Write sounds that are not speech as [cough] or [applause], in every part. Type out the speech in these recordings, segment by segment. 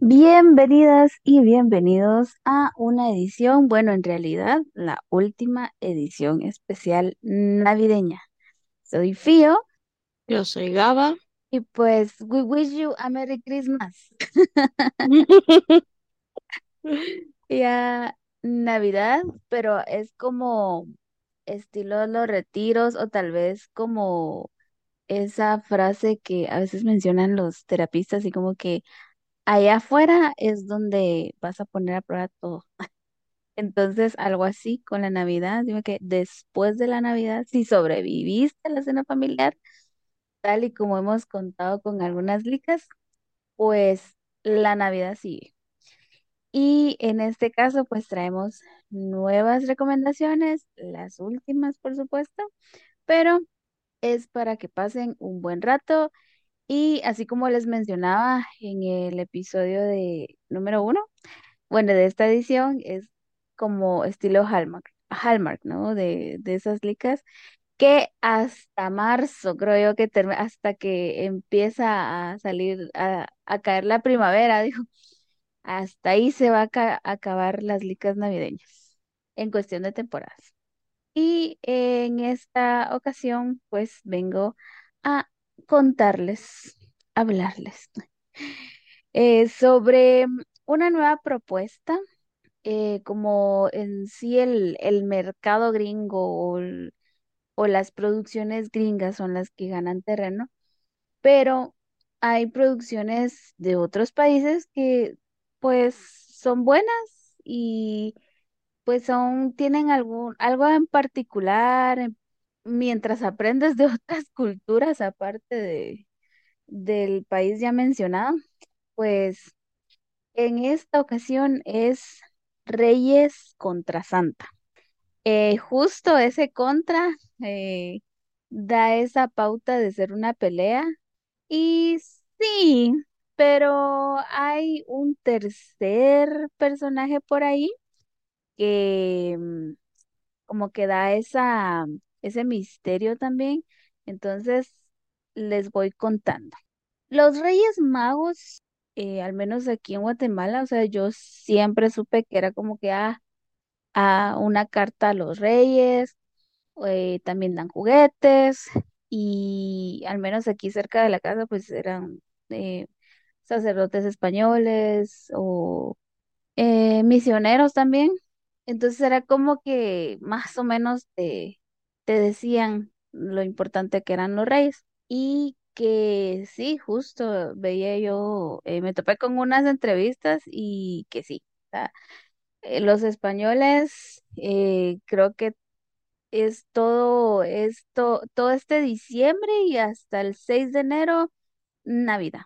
Bienvenidas y bienvenidos a una edición, bueno, en realidad la última edición especial navideña. Soy Fío Yo soy Gaba. y pues we wish you a Merry Christmas. [laughs] [laughs] Ya Navidad, pero es como estilo los retiros o tal vez como esa frase que a veces mencionan los terapistas y como que allá afuera es donde vas a poner a prueba todo. [laughs] Entonces, algo así con la Navidad, dime que después de la Navidad, si sobreviviste a la cena familiar, tal y como hemos contado con algunas licas, pues la Navidad sigue. Y en este caso, pues traemos nuevas recomendaciones, las últimas, por supuesto, pero es para que pasen un buen rato. Y así como les mencionaba en el episodio de número uno, bueno, de esta edición es como estilo Hallmark, Hallmark, ¿no? De, de esas licas que hasta marzo, creo yo que term- hasta que empieza a salir, a, a caer la primavera, [laughs] dijo, hasta ahí se va a ca- acabar las licas navideñas en cuestión de temporadas. Y en esta ocasión, pues vengo a contarles, hablarles eh, sobre una nueva propuesta eh, como en sí el, el mercado gringo o, las producciones gringas son las que ganan terreno, pero hay producciones de otros países que pues son buenas y pues son, tienen algún, algo en particular, en- mientras aprendes de [laughs] otras culturas aparte de, del país ya mencionado, pues en esta ocasión es Reyes contra Santa. Eh, justo ese contra eh, da esa pauta de ser una pelea. Y sí, pero hay un tercer personaje por ahí que mm, como que da esa, ese misterio también. Entonces les voy contando. Los Reyes Magos, eh, al menos aquí en Guatemala, o sea, yo siempre supe que era como que ah, a una carta a los reyes, eh, también dan juguetes y al menos aquí cerca de la casa pues eran eh, sacerdotes españoles o misioneros también. Entonces era como que más o menos te, te decían lo importante que eran los reyes y que sí, justo veía yo, eh, me topé con unas entrevistas y que sí. eh, los españoles eh, creo que es todo esto, todo este diciembre y hasta el 6 de enero, Navidad.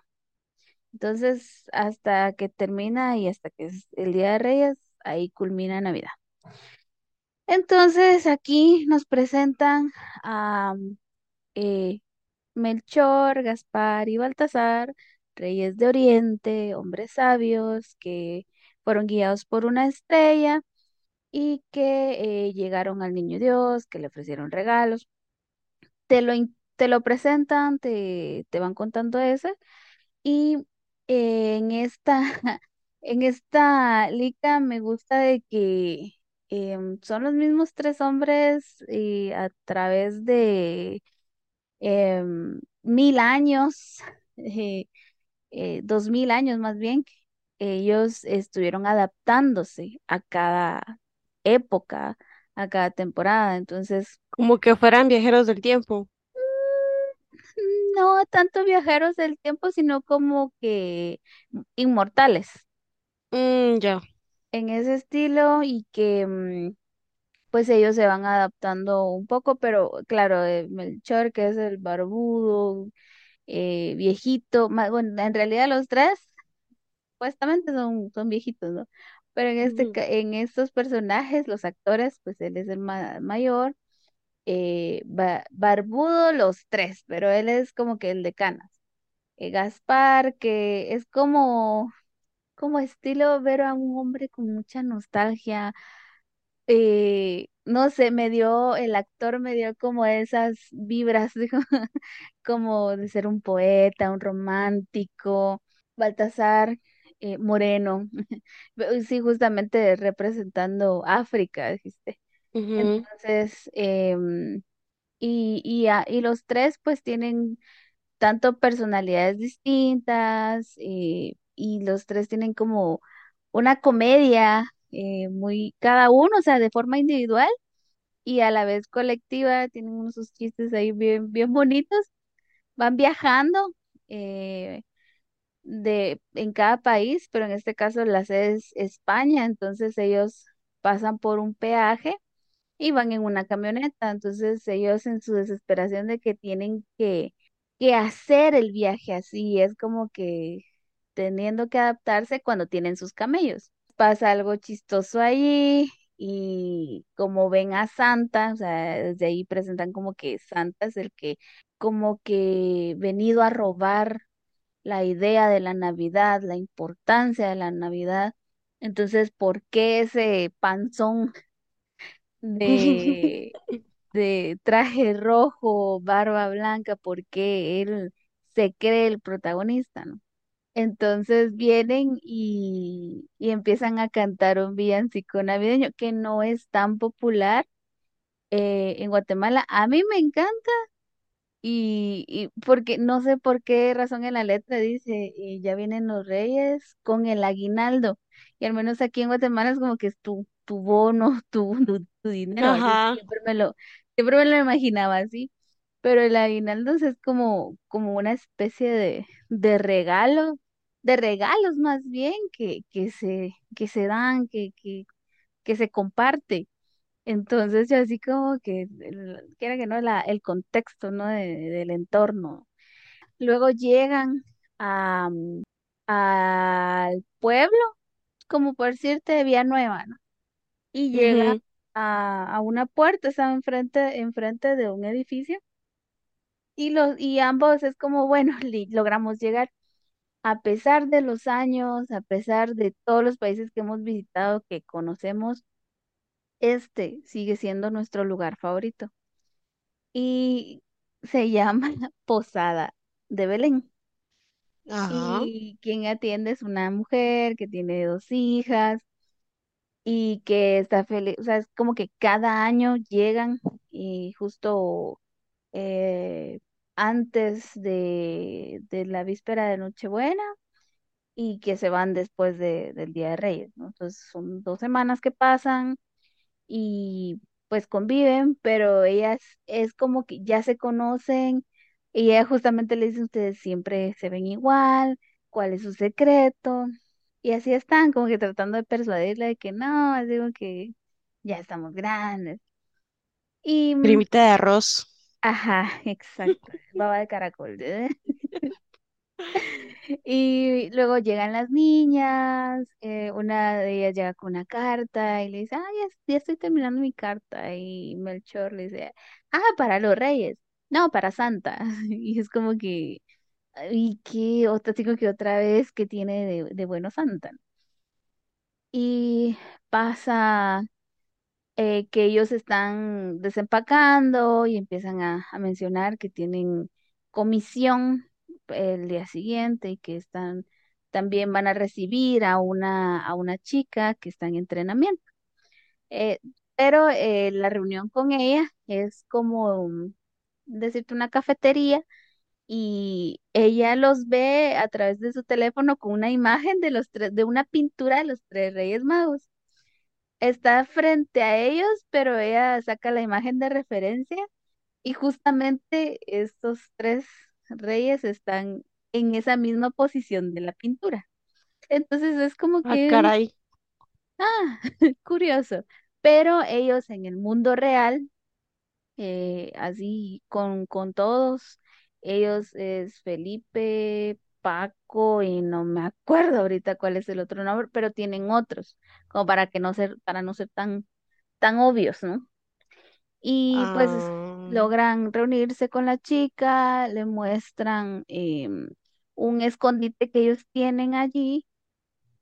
Entonces, hasta que termina y hasta que es el Día de Reyes, ahí culmina Navidad. Entonces, aquí nos presentan a eh, Melchor, Gaspar y Baltasar, reyes de Oriente, hombres sabios que fueron guiados por una estrella y que eh, llegaron al Niño Dios, que le ofrecieron regalos. Te lo, te lo presentan, te, te van contando eso y eh, en esta, [laughs] en esta liga me gusta de que son los mismos tres hombres y a través de em, mil años, [laughs] eh, eh, dos mil años más bien, ellos estuvieron adaptándose a cada época, a cada temporada. Entonces, Como que fueran viajeros del tiempo. no tanto viajeros del tiempo, sino como que inmortales Mm, ya. En ese estilo y que mm, pues ellos se van adaptando un poco, pero claro, eh, Melchor, que es el barbudo, eh, viejito, más, bueno, en realidad los tres supuestamente son, son viejitos, ¿no? Pero en este, Ujú. ca- en estos personajes, los actores, pues él es el ma- mayor, eh, ba- barbudo los tres, pero él es como que el de canas. Eh, Gaspar, que es como, como estilo ver a un hombre con mucha nostalgia, eh, no sé, me dio, el actor me dio como esas vibras, [laughs] como de ser un poeta, un romántico. Baltasar eh, moreno, [laughs] sí, justamente representando África, dijiste. Entonces, em, y, y, a- y los tres pues tienen tanto personalidades distintas eh, y los tres tienen como una comedia eh, muy, cada uno, o sea, de forma individual y a la vez colectiva, tienen unos chistes ahí bien, bien bonitos, van viajando eh, de, en cada país, pero en este caso la sede es España, entonces ellos pasan por un peaje y van en una camioneta. Entonces ellos en su desesperación de que tienen que, que hacer el viaje así, es como que teniendo que adaptarse cuando tienen sus camellos. Pasa algo chistoso allí y como ven a Santa, o sea, desde ahí presentan como que Santa es el que como que venido a robar la idea de la Navidad, la importancia de la Navidad. Entonces, ¿por qué ese panzón de [laughs] [laughs] de traje rojo, barba blanca, porque él se cree el protagonista, ¿no? Entonces vienen y, y empiezan a cantar un villancico navideño que no es tan popular eh, en Guatemala. A mí me encanta y, y porque no sé por qué razón en la letra dice, y ya vienen los reyes con el aguinaldo. Y al menos aquí en Guatemala es como que es tu, tu bono, [laughs] tu, tu, tu dinero. Siempre me lo, siempre me lo imaginaba así. Pero el aguinaldo es como, como una especie de, de regalo, de regalos más bien que, que se, que se dan, que, que, que se comparte. Entonces yo así como que, quiera que no, la, el contexto, ¿no? de- del entorno. Luego llegan a, al pueblo, como por decirte, de Villanueva, ¿no? Y llegan Ujú. a, a una puerta, está enfrente, enfrente de un edificio. Y, los, y ambos es como, bueno, [laughs] logramos llegar. A pesar de los años, a pesar de todos los países que hemos visitado, que conocemos, este sigue siendo nuestro lugar favorito. y se [laughs] llama Posada de Belén. Ajá. Y quien atiende es una mujer que tiene dos hijas y que está feliz, o sea, es como que cada año llegan y justo eh, antes de, de la víspera de Nochebuena y que se van después de- del Día de Reyes, ¿no? Entonces son dos semanas que pasan y pues conviven, pero ellas es como que ya se conocen y ella justamente le dice, ustedes siempre se ven igual, ¿cuál es su secreto? Y así están, como que tratando de persuadirle de que no, digo que ya estamos grandes. Y, mm, Primita de arroz. Ajá, [laughs] exacto, baba de caracol. [laughs] Y luego llegan las niñas, eh, una de ellas llega con una carta y le dice, ah, ya, estoy terminando mi carta. Y Melchor le dice, ah, para los reyes, no, para Santa. [laughs] Y es como que, y qué otra, digo que otra vez que tiene de, de bueno Santa. Y pasa eh, que ellos están desempacando y empiezan a, mencionar que tienen comisión el día siguiente y que están también van a recibir a una, a una chica que está en entrenamiento. Eh, pero eh, la reunión con ella es como mm, decirte una cafetería y ella los ve a través de su teléfono con una imagen de los tres, de una pintura de los tres Reyes Magos está frente a ellos, pero ella saca la imagen de referencia y justamente estos tres reyes están en esa misma posición de la pintura. Entonces es como Ah, que, caray. ah, [laughs] curioso, pero ellos en el mundo real, eh, así con, con todos, ellos es Felipe, Paco y no me acuerdo ahorita cuál es el otro nombre, pero tienen otros, como para que no ser, para no ser tan tan obvios, ¿no? Y pues es- Ah, logran reunirse con la chica, le muestran em, un escondite que ellos tienen allí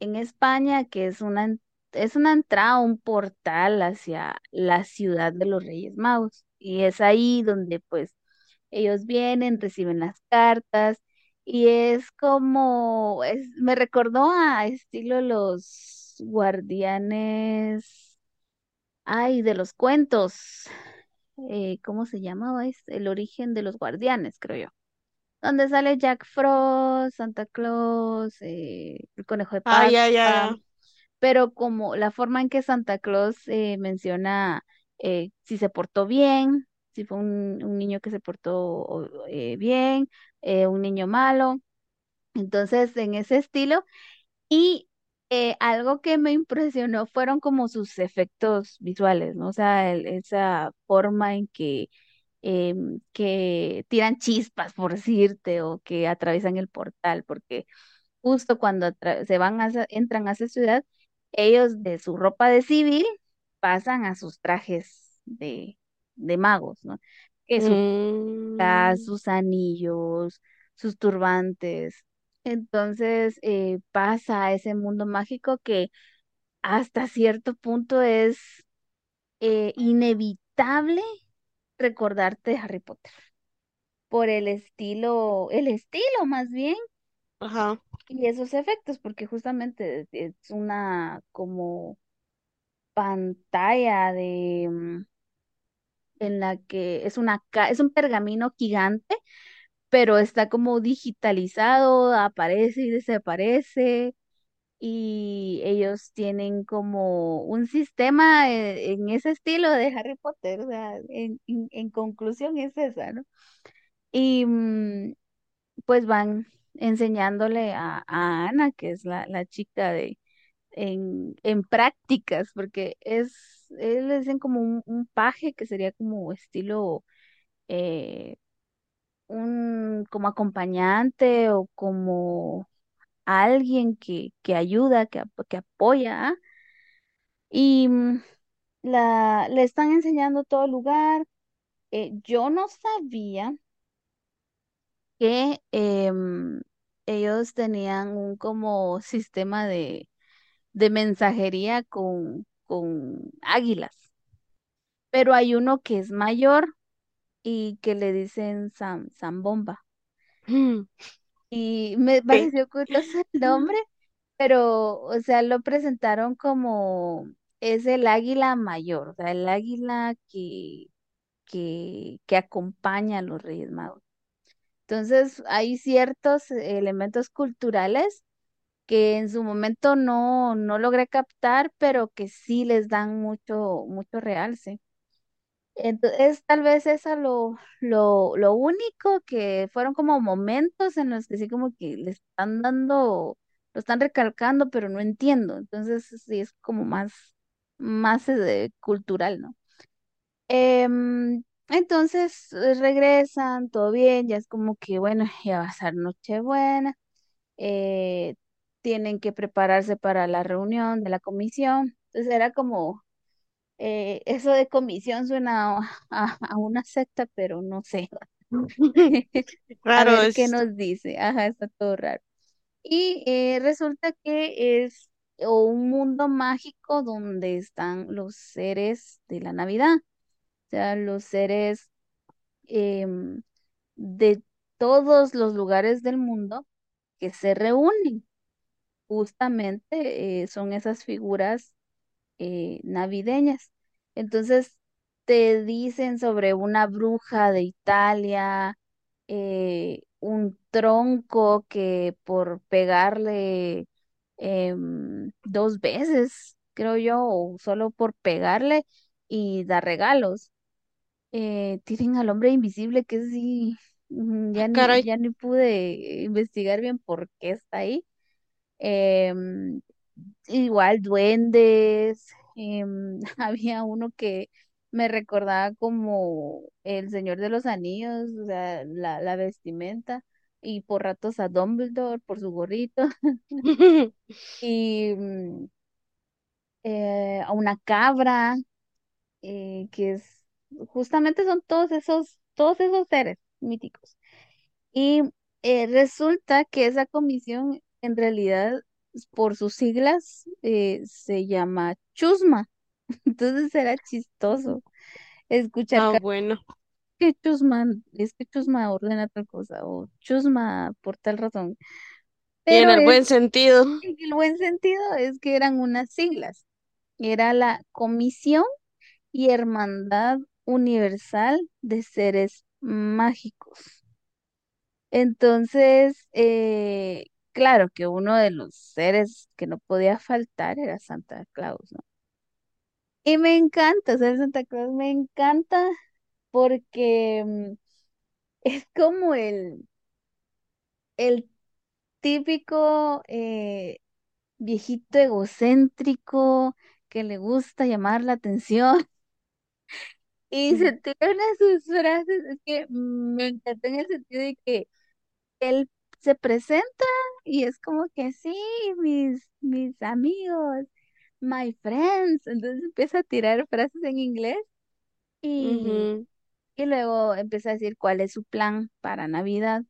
en España, que es una, es una entrada, un portal hacia la ciudad de los Reyes Magos. Y es ahí donde pues ellos vienen, reciben las cartas Y es como, es, me recordó a estilo los guardianes, ay, de los cuentos. eh, ¿cómo se llamaba? Es el origen de los guardianes, creo yo. Donde sale Jack Frost, Santa Claus, eh, el conejo de Ah, Pascua, pero como la forma en que Santa Claus eh, menciona si se portó bien, si fue un, un niño que se portó bien, eh, un niño malo. Entonces, en ese estilo. Y eh, algo que me impresionó fueron como sus efectos visuales, ¿no? O sea, el- esa forma en que, em, que tiran chispas, por decirte, o que atraviesan el portal, porque justo cuando se van a, entran a esa ciudad, ellos de su ropa de civil pasan a sus trajes de, de magos, ¿no? Que su Mm, sus anillos, sus turbantes. Entonces eh, pasa a ese mundo mágico que hasta cierto punto es eh, inevitable recordarte de Harry Potter por el estilo, el estilo más bien ajá. y esos efectos, porque justamente es una como pantalla de mm, en la que es una es un pergamino gigante pero está como digitalizado, aparece y desaparece, y ellos tienen como un sistema eh, en ese estilo de Harry Potter, o sea, en, en- en conclusión es esa, ¿no? Y mm, pues van enseñándole a, a Ana, que es la, la chica de, en, en prácticas, porque es, él le dicen como un, un paje que sería como estilo eh, un como acompañante o como alguien que, que ayuda, que, que apoya. Y mm, la, le están enseñando todo el lugar. Eh, yo no sabía que em, ellos tenían un como sistema de, de mensajería con, con águilas, pero hay uno que es mayor y que le dicen Sam, Zambomba. Mm, Y me pareció curioso el nombre, pero, o sea, lo presentaron como es el águila mayor, o sea, el águila que, que, que acompaña a los Reyes Magos. Entonces, hay ciertos elementos culturales que en su momento no, no logré captar, pero que sí les dan mucho, mucho realce. Entonces, tal vez eso lo, lo, lo único que fueron como momentos en los que sí como que le están dando, lo están recalcando, pero no entiendo. Entonces, sí es como más, más eh, cultural, ¿no? Em, entonces eh, regresan, todo bien, ya es como que, bueno, ya va a ser Nochebuena, eh, tienen que prepararse para la reunión de la comisión. Entonces era como eh, eso de comisión suena a, [laughs] a- a una secta, pero no sé. [laughs] A Claro, ver qué nos dice. Ajá, está todo raro. Y eh, resulta que es o un mundo mágico donde están los seres de la Navidad. O sea, los seres em, de todos los lugares del mundo que se reúnen. Justamente eh, son esas figuras eh, navideñas. Entonces te dicen sobre una bruja de Italia, eh, un tronco que por pegarle em, dos veces, creo yo, o solo por pegarle y dar regalos. Tienen al hombre invisible que sí, mm, Ah, ya ni, caray. ya ni pude investigar bien por qué está ahí. Em, Igual duendes, em, [laughs] había uno que me recordaba como el Señor de los Anillos, o sea, la, la vestimenta, y por ratos a Dumbledore por su gorrito, [laughs] [laughs] y mm, eh, a una cabra, eh, que es, justamente son todos esos, todos esos seres míticos. Y eh, resulta que esa comisión en realidad, por sus siglas, eh, se llama Chusma. [laughs] Entonces era chistoso escuchar Ah, bueno. que Chusma, es que Chusma ordena tal cosa, o Chusma por tal razón. Y en Pero el es, buen sentido. en el buen sentido es que eran unas siglas. Era la Comisión y Hermandad Universal de Seres Mágicos. Entonces, eh, claro que uno de los seres que no podía faltar era Santa Claus, ¿no? Y me encanta ser Santa Claus, me encanta porque mm, es como el, el típico eh, viejito egocéntrico que le gusta llamar la atención [laughs] y se tiran a sus frases. Es que me encanta en el sentido de que él se presenta y es como que sí, mis, mis amigos, my friends. Entonces empieza a tirar frases en inglés y, y luego empieza a decir cuál es su plan para Navidad.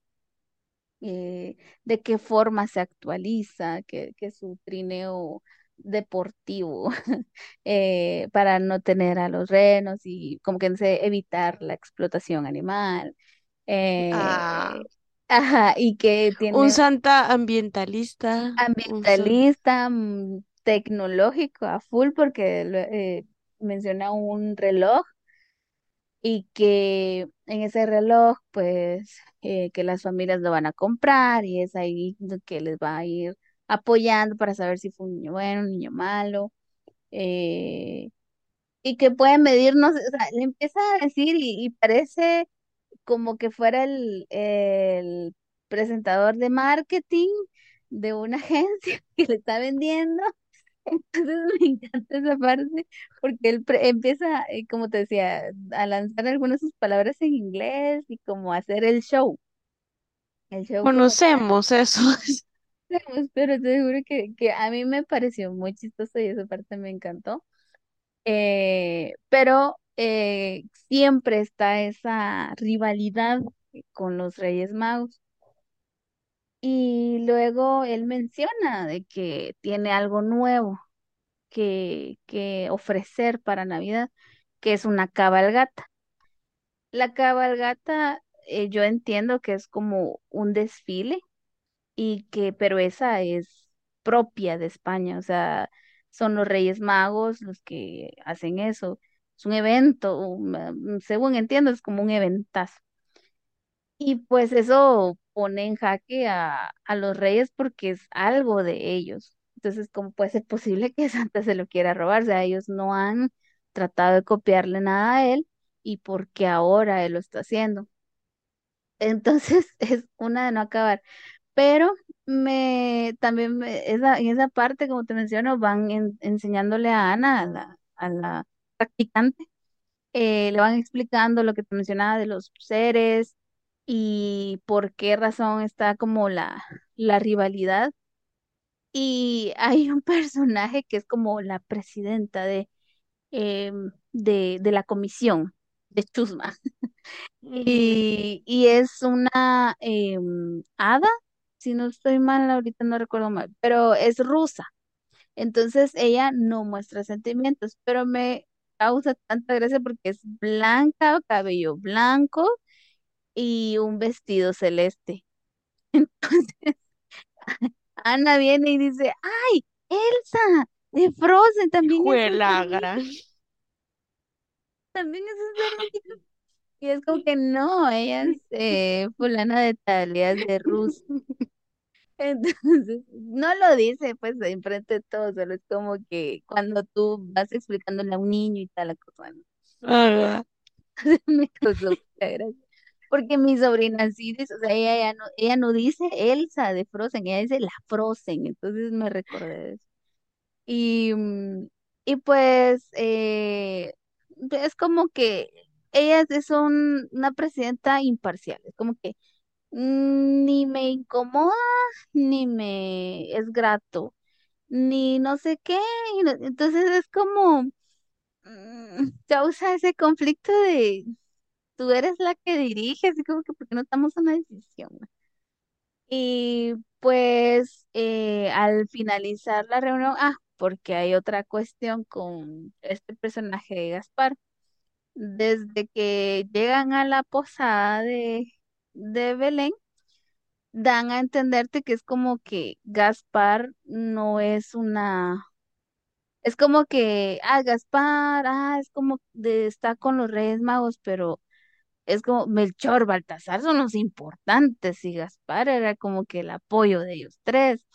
eh, de qué forma se actualiza, que, que su trineo deportivo [laughs] eh, para no tener a los renos y como que evitar la explotación animal. Ah, eh, ajá, y que un tiene santa ambientalista. Un ambientalista, mm, tecnológico a full porque eh, menciona un reloj y que en ese reloj, pues, eh, que las familias lo van a comprar y es ahí lo que les va a ir apoyando para saber si fue un niño bueno, un niño malo, eh, y que pueden medirnos, o sea, le empieza a decir y, y parece como que fuera el, el presentador de marketing de una [laughs] agencia que le está vendiendo entonces [laughs] me encanta esa parte porque él pre- empieza, eh, como te decía, a lanzar algunas de sus palabras en inglés y como a hacer el show, el show como. Conocemos eso. [laughs] Pero te juro que, que a mí me pareció muy chistoso y esa parte me encantó. Eh, pero eh, siempre está esa rivalidad con los Reyes Magos. Y luego él menciona de que tiene algo nuevo que, que ofrecer para Navidad, que es una cabalgata. La cabalgata, eh, yo entiendo que es como un desfile y que, pero esa es propia de España, o sea, son los Reyes Magos los que hacen eso. Es un evento, según entiendo, es como un eventazo. Y pues eso pone en jaque a, a los reyes porque es algo de ellos. Entonces, ¿cómo puede ser posible que [laughs] Santa se lo quiera robar? O sea, ellos no han tratado de copiarle nada a él y porque ahora él lo está haciendo. Entonces, [laughs] es una de no acabar. Pero me también me- esa, en esa parte, como te menciono, van en- enseñándole a Ana, a la practicante eh, le van explicando lo que te mencionaba de los seres y por qué razón está como la, la rivalidad. Y hay un personaje que es como la presidenta de, em, de, de la comisión de Chusma. [laughs] Y, y es una em, hada, si no estoy mal, ahorita no recuerdo mal, pero es rusa. Entonces ella no muestra sentimientos, pero me causa tanta gracia porque es blanca, cabello blanco y un vestido celeste. [laughs] Entonces Ana viene y dice, ¡ay, Elsa! De Frozen también es un Juela cerdito, gran. [laughs] también es un. Y es como que no, ella es eh, fulana de tal, ella es de Rusia. [laughs] Entonces, no lo dice pues enfrente de todos, solo es como que cuando tú vas explicándole a un niño y tal la cosa, ¿no? Ah, [laughs] me causó gracia. Porque mi sobrina sí dice, o sea, ella, ya no, ella no dice Elsa de Frozen, ella dice la Frozen, entonces me recordé de eso. Y, mm, y pues eh, es como que ella es un- una presidenta imparcial, es como que ni me incomoda, ni me es grato, ni no sé qué, entonces es como mm, [laughs] causa ese conflicto de tú eres la que dirige, así como que porque no estamos en una decisión. Y pues eh, al finalizar la reunión, ah, porque hay otra cuestión con este personaje de Gaspar. desde que llegan a la posada de, de Belén, dan a entenderte que es como que Gaspar no es una, es como que, ah, Gaspar, ah, es como de, está con los Reyes Magos, pero es como Melchor, Baltasar son los importantes y Gaspar era como que el apoyo de ellos tres.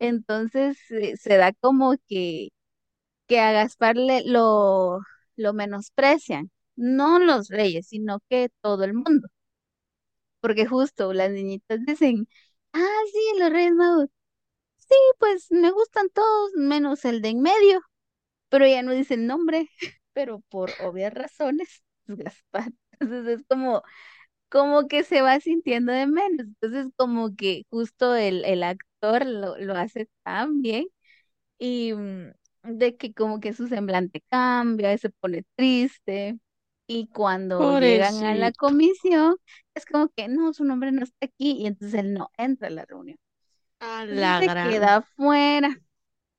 Entonces se da como que, que a Gaspar le, lo, lo menosprecian, no los reyes, sino que todo el mundo. Porque justo las niñitas dicen, ah, sí, los Reyes Magos. Sí, pues me gustan todos, menos el de en medio, pero ya no dice el nombre, [laughs] pero por obvias razones, es Gaspar. Entonces es como, como que se va sintiendo de menos. Entonces como que justo el, el actor lo, lo hace tan bien y mm, de que como que su semblante cambia, se pone triste. Y cuando llegan a la comisión, es como que no, su nombre no está aquí y entonces él no entra a la reunión. A la se gran. queda afuera.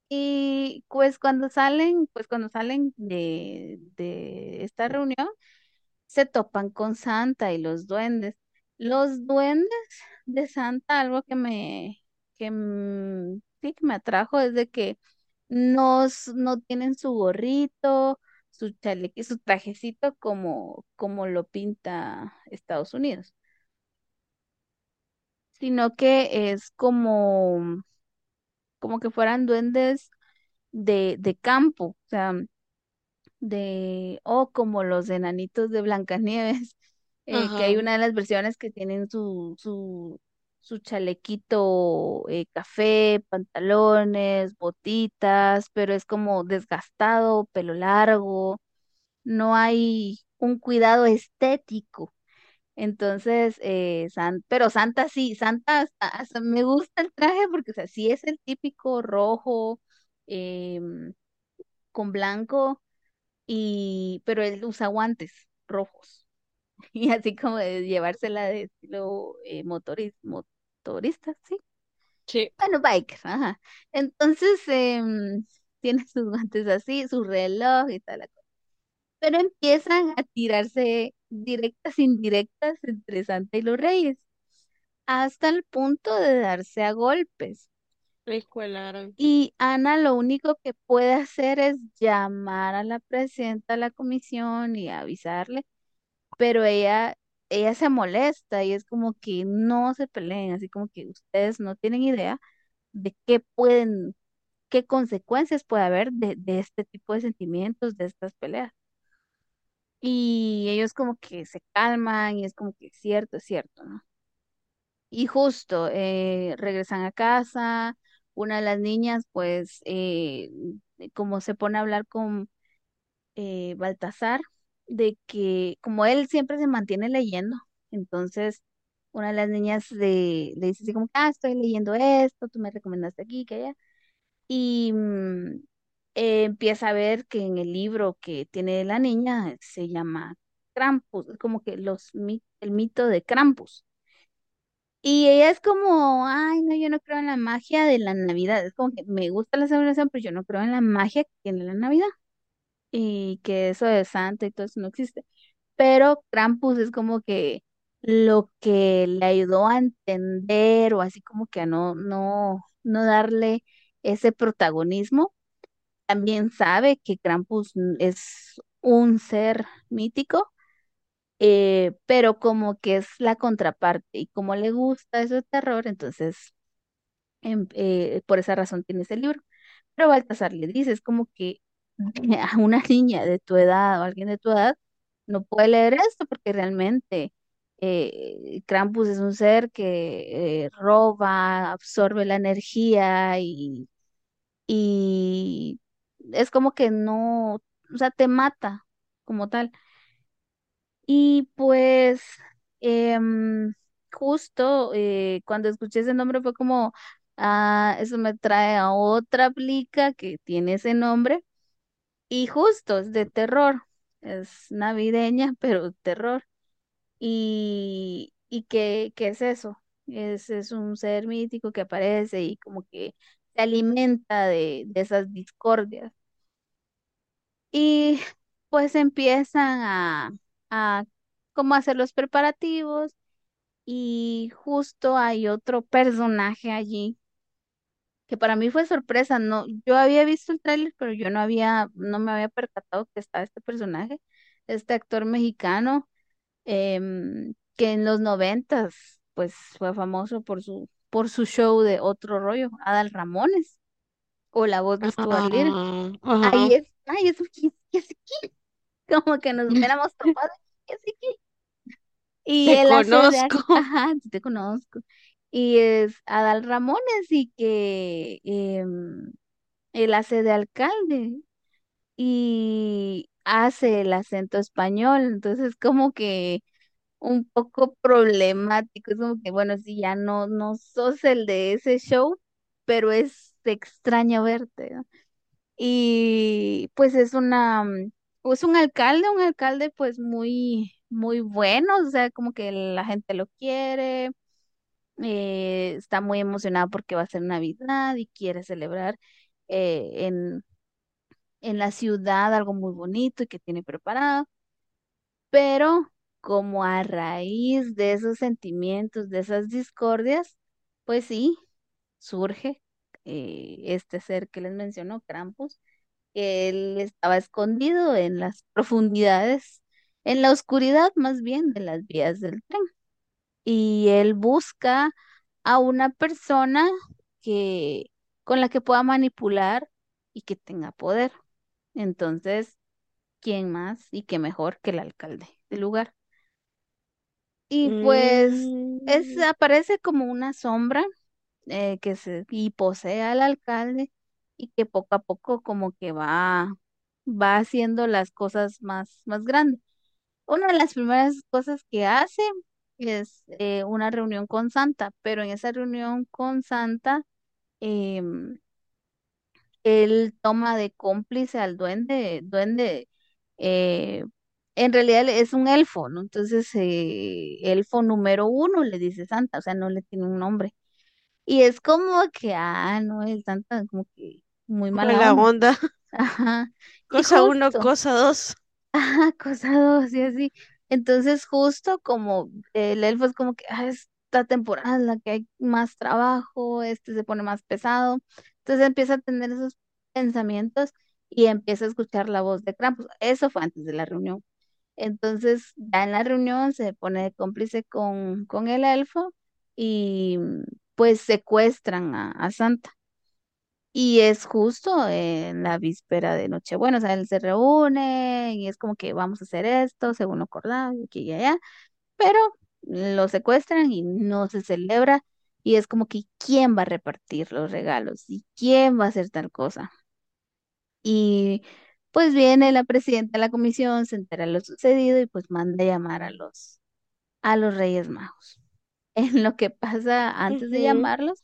Y pues cuando salen, pues cuando salen de, de esta reunión, se topan con Santa y los duendes. Los duendes de Santa, algo que me, que, sí, que me atrajo es de que nos, no tienen su gorrito, su chaleque, su trajecito como, como lo pinta Estados Unidos, sino que es como, como que fueran duendes de, de campo, o sea, de, o como los enanitos de Blancanieves, [laughs] eh, que hay una de las versiones que tienen su, su, su chalequito eh, café, pantalones, botitas, pero es como desgastado, pelo largo, no hay un cuidado estético. Entonces, eh, San- pero Santa sí, Santa hasta- hasta me gusta el traje porque, o sea, sí es el típico rojo em, con blanco y pero él usa guantes rojos y así como de llevársela de estilo eh, motoris- motorista, sí. Sí. Bueno, biker, ajá. Entonces em, tiene [laughs] sus guantes así, su reloj y tal. la cosa. Pero empiezan a tirarse directas, indirectas entre Santa y los Reyes, hasta el punto de darse a golpes. Y Ana lo único que puede hacer es llamar a la presidenta de la comisión y avisarle pero ella, ella se molesta y es como que no se peleen, así como que ustedes no tienen idea de qué pueden, qué consecuencias puede haber de, de este tipo de sentimientos, de estas peleas. Y ellos como que se calman y es como que es cierto, es cierto, ¿no? Y justo eh, regresan a casa, una de las niñas pues eh, como se pone a hablar con eh, Baltasar de que como él siempre se mantiene leyendo, entonces una de las niñas le, le dice así como, ah, estoy leyendo esto, tú me recomendaste aquí, que allá, y mm, eh, empieza a ver que en el libro que tiene la niña se llama Krampus, como que los, el mito de Krampus. Y ella es como, ay, no, yo no creo en la magia de la Navidad. Es como que me gusta la celebración, pero yo no creo en la magia que tiene la Navidad y que eso de Santa y todo eso no existe. Pero Krampus es como que lo que le ayudó a entender o así como que a no, no, no darle ese protagonismo. También sabe que Krampus es un ser mítico, eh, pero como que es la contraparte y como le gusta eso de terror, entonces em- eh, por esa razón tiene ese libro. Pero Baltasar le dice, es como que a [laughs] una niña de tu edad o alguien de tu edad no puede leer esto porque realmente eh, Krampus es un ser que eh, roba, absorbe la energía y, y es como que no, o sea, te mata como tal. Y pues em, justo eh, cuando escuché ese nombre fue como, ah, eso me trae a otra plica que tiene ese nombre y justo es de terror, es navideña, [laughs] pero terror. ¿Y, y qué, qué es eso? Es, es un ser mítico que aparece y como que se alimenta de, de esas discordias. Y pues empiezan a, a cómo hacer los preparativos y justo hay otro personaje allí que para mí fue sorpresa, no, yo había visto el tráiler, pero yo no había, no me había percatado que estaba este personaje, este actor mexicano, em, que en los noventas, pues fue famoso por su, por su show de Otro Rollo, Adal Ramones, o la voz de Stuart Little. Ah, Ahí es, ay, es, es, es, como que nos [laughs] hubiéramos topado, es aquí. Y Te él hace conozco. ajá, sí te conozco. Y es Adal Ramones y que em, él hace de alcalde y hace el acento español. Entonces, como que un poco problemático. Es como que, bueno, si ya no, no sos el de ese show, pero es extraño verte. Y pues es una, mm, pues un alcalde, un alcalde pues muy, muy bueno, o sea, como que la gente lo quiere, eh, está muy emocionado porque va a ser Navidad y quiere celebrar eh, en, en la ciudad algo muy bonito y que tiene preparado, pero como a raíz de esos sentimientos, de esas discordias, pues sí, surge eh, este ser que les mencionó, Krampus que él estaba escondido en las profundidades, en la oscuridad más bien de las vías del tren. Y él busca a una persona que con la que pueda manipular y que tenga poder. Entonces, ¿quién más y qué mejor que el alcalde del lugar? Y pues es, Mm, aparece como una sombra eh, que se y posee al alcalde y que poco a poco como que va, va haciendo las cosas más, más grandes. Una de las primeras cosas que hace es eh, una reunión con Santa, pero en esa reunión con Santa, em, él toma de cómplice al duende, duende, eh, en realidad es un elfo, ¿no? Entonces, eh, elfo número uno le dice Santa, o sea, no le tiene un nombre. Y es como que, ah, no, es Santa como que muy mala mala onda. onda. [laughs] Ajá. Cosa uno, cosa dos. [laughs] Ajá, cosa dos y así. Entonces, justo como el elfo es como que "Ah, esta temporada en la que hay más trabajo, este se pone más pesado. Entonces empieza a tener esos pensamientos y empieza a escuchar la voz de Krampus. Eso fue antes de la reunión. Entonces, ya en la reunión se pone cómplice con, con el elfo y pues secuestran a, a Santa. Y es justo en la víspera de Nochebuena, o sea, él se reúne y es como que vamos a hacer esto, según lo acordado, y aquí y allá, pero lo secuestran y no se celebra y es como que quién va a repartir los regalos y quién va a hacer tal cosa. Y pues viene la presidenta de la comisión, se entera de lo sucedido y pues manda a llamar a los, a los Reyes Magos. [laughs] En lo que pasa antes de llamarlos,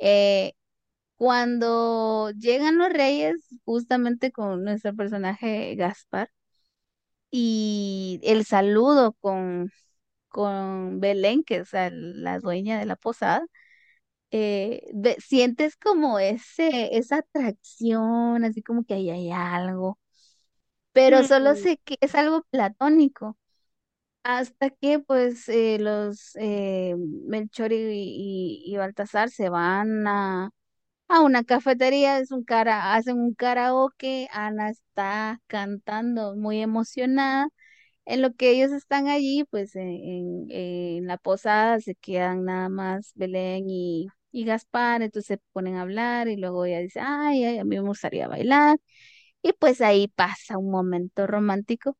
eh, Cuando llegan los reyes, justamente con nuestro personaje Gaspar, y el saludo con, con Belén, que es la dueña de la posada, eh, sientes como ese, esa atracción, así como que ahí hay algo, pero solo sé que es algo platónico, hasta que pues eh, los eh, Melchor y, y, y Baltasar se van a a una cafetería, es un cara, hacen un karaoke, Ana está cantando muy emocionada. En lo que ellos están allí, pues en, en- en la posada se quedan nada más Belén y, y Gaspar, entonces se ponen a hablar y luego ella dice, ay, ay, a mí me gustaría bailar. Y pues ahí pasa un momento romántico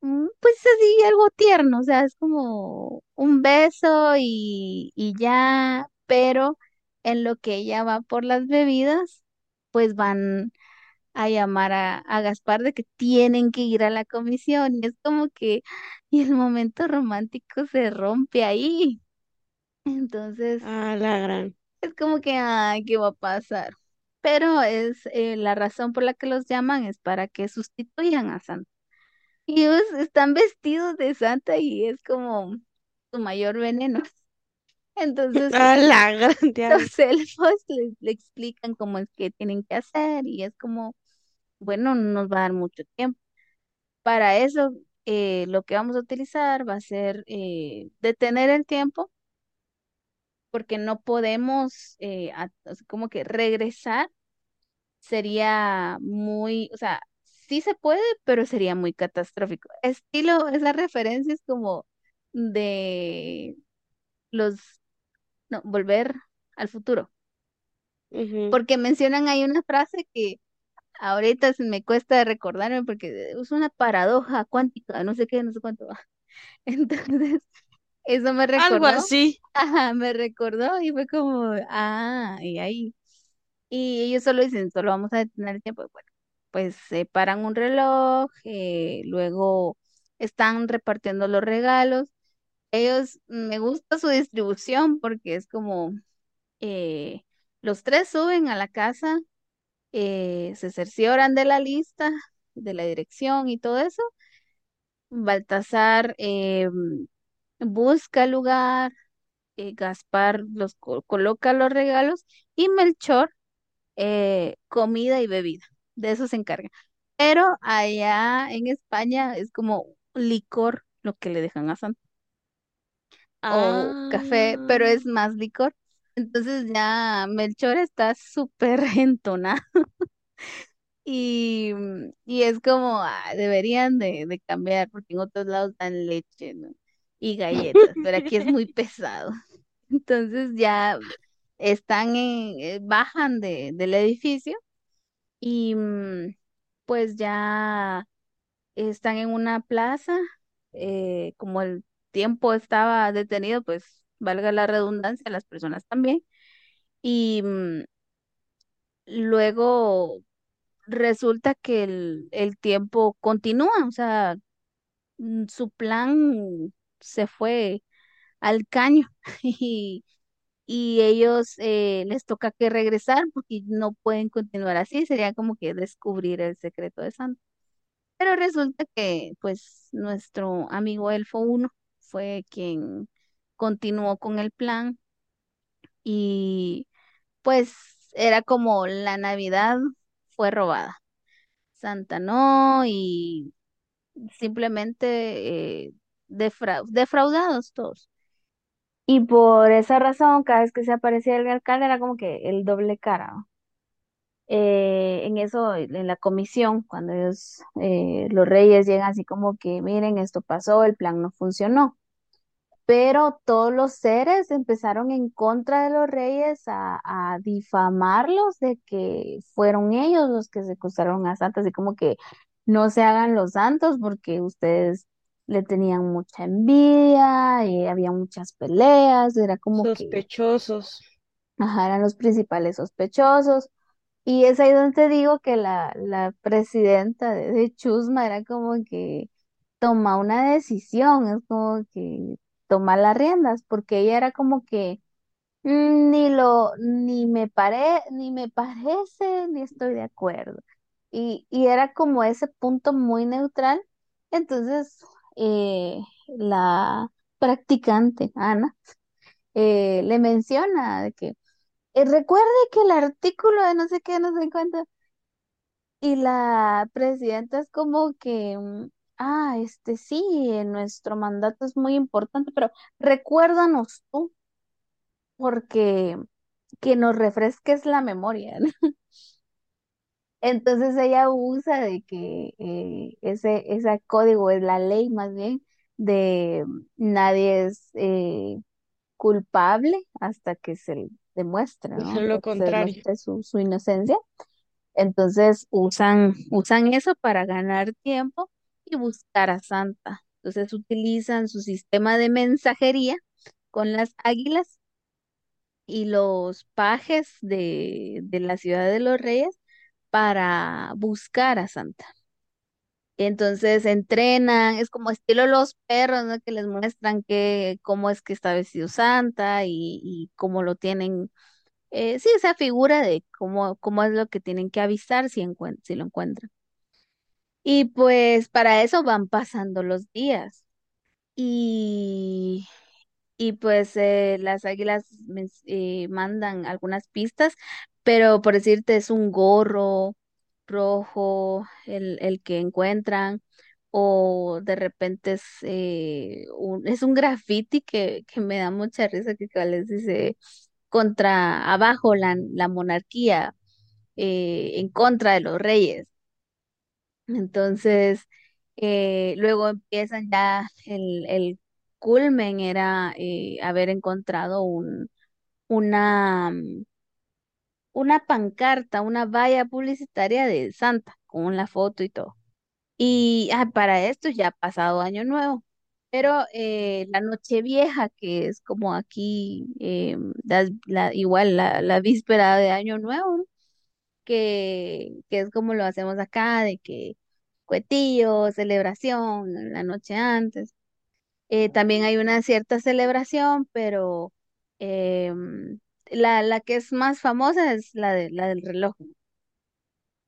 mm, Pues así, algo tierno, o sea, es como un beso y, y ya, pero en lo que ella va por las bebidas, pues van a llamar a, a Gaspar de que tienen que ir a la comisión y es como que, [laughs] y el momento romántico se rompe ahí. Entonces, a la gran. es como que, ay, ¿qué va a pasar? Pero es eh, la razón por la que los llaman es para que sustituyan a Santa. Y ellos están vestidos de santa y es como su mayor veneno. Entonces [laughs] A la [laughs] los elfos les, le explican cómo es que tienen que hacer y es como, bueno, no nos va a dar mucho tiempo. para eso eh, lo que vamos a utilizar va a ser eh, detener el tiempo porque no podemos eh, a- como que regresar sería muy, o sea, sí se puede, pero sería muy catastrófico. Estilo, esa referencia es como de los, no, volver al futuro, porque mencionan ahí una frase que ahorita se me cuesta recordarme porque es una paradoja cuántica, no sé qué, no sé cuánto va. [laughs] Entonces, eso me Algo recordó, así. ajá, me recordó y fue como, ah, y ahí. Y ellos solo dicen, solo vamos a detener el tiempo. Bueno, pues se paran un reloj, eh, luego están repartiendo los regalos. Ellos, me gusta su distribución porque es como, eh, los tres suben a la casa, eh, se cercioran de la lista, de la dirección y todo eso. Baltasar eh, busca el lugar, Gaspar los co- coloca los regalos y Melchor comida y bebida. De eso se encarga. Pero allá en España es como licor lo que le dejan a Santa o café, pero Ah, es más licor. Entonces ya Melchor está súper [laughs] entonado y, y es como ah, deberían de, de cambiar porque en otros lados dan leche, ¿no? Y galletas, pero aquí es muy [laughs] pesado. Entonces ya están en, eh, bajan de, del edificio y mm, pues ya están en una plaza, eh, como el tiempo estaba detenido, pues valga la redundancia, las personas también, y mm, luego resulta que el, el tiempo continúa, o sea, mm, su plan se fue al caño [laughs] y, y ellos eh, les toca que regresar porque no pueden continuar así, sería como que descubrir el secreto de Santa. Pero resulta que, pues, nuestro amigo Elfo uno fue quien continuó con el plan y, pues, era como la Navidad fue robada. Santa no y simplemente eh, defra- defraudados todos. Y por esa razón, cada vez que se aparecía el alcalde era como que el doble cara. Eh, en eso, en la comisión, cuando ellos, eh, los reyes llegan así como que, miren, esto pasó, el plan no funcionó. Pero todos los seres empezaron en contra de los reyes a, a difamarlos de que fueron ellos los que secuestraron a Santa, así como que no se hagan los santos porque ustedes le tenían mucha envidia y había muchas peleas, era como que, sospechosos. ajá, eran los principales sospechosos. Y es ahí donde te digo que la, la presidenta de, Chusma era como que toma una decisión, es como que toma las riendas, porque ella era como que "Mm, ni lo, ni me pare, ni me parece, ni estoy de acuerdo. Y, y era como ese punto muy neutral. Entonces, eh, la practicante, Ana, eh, le menciona que eh, recuerde que el artículo de no sé qué, no sé cuánto, y la presidenta es como que, mm, ah, este sí, eh, nuestro mandato es muy importante, pero recuérdanos tú, porque que nos refresques la memoria, ¿no? [laughs] Entonces ella usa de que eh, ese, ese código es la ley más bien de mm, nadie es culpable hasta que se demuestre, ¿no? Lo se contrario. su, su inocencia. Entonces usan, usan eso para ganar tiempo y buscar a Santa. Entonces utilizan su sistema de mensajería con las águilas y los pajes de, de la ciudad de los reyes para buscar a Santa. Entonces entrenan, es como estilo los perros, ¿no? Que les muestran que, cómo es que está vestido Santa y, cómo lo tienen, eh, sí, esa figura de cómo, cómo es lo que tienen que avisar si, lo encuentran. Y pues para eso van pasando los días. Y, y pues eh, las águilas eh, mandan algunas pistas, pero por decirte es un gorro rojo el, el que encuentran, o de repente es, eh, un, es un graffiti que, que me da mucha risa que les dice contra abajo la, la monarquía, eh, en contra de los reyes. Entonces, eh, luego empiezan ya el, el culmen era haber encontrado un, una, una pancarta, una valla publicitaria de Santa con la foto y todo. Y ah, para esto ya ha pasado Año Nuevo. Pero eh, la Nochevieja, que es como aquí, eh, igual la, víspera de Año Nuevo, que, que es como lo hacemos acá, de que cuetillo, celebración, la noche antes. Eh, también hay una cierta celebración, pero em, la, la que es más famosa es la, de, la del reloj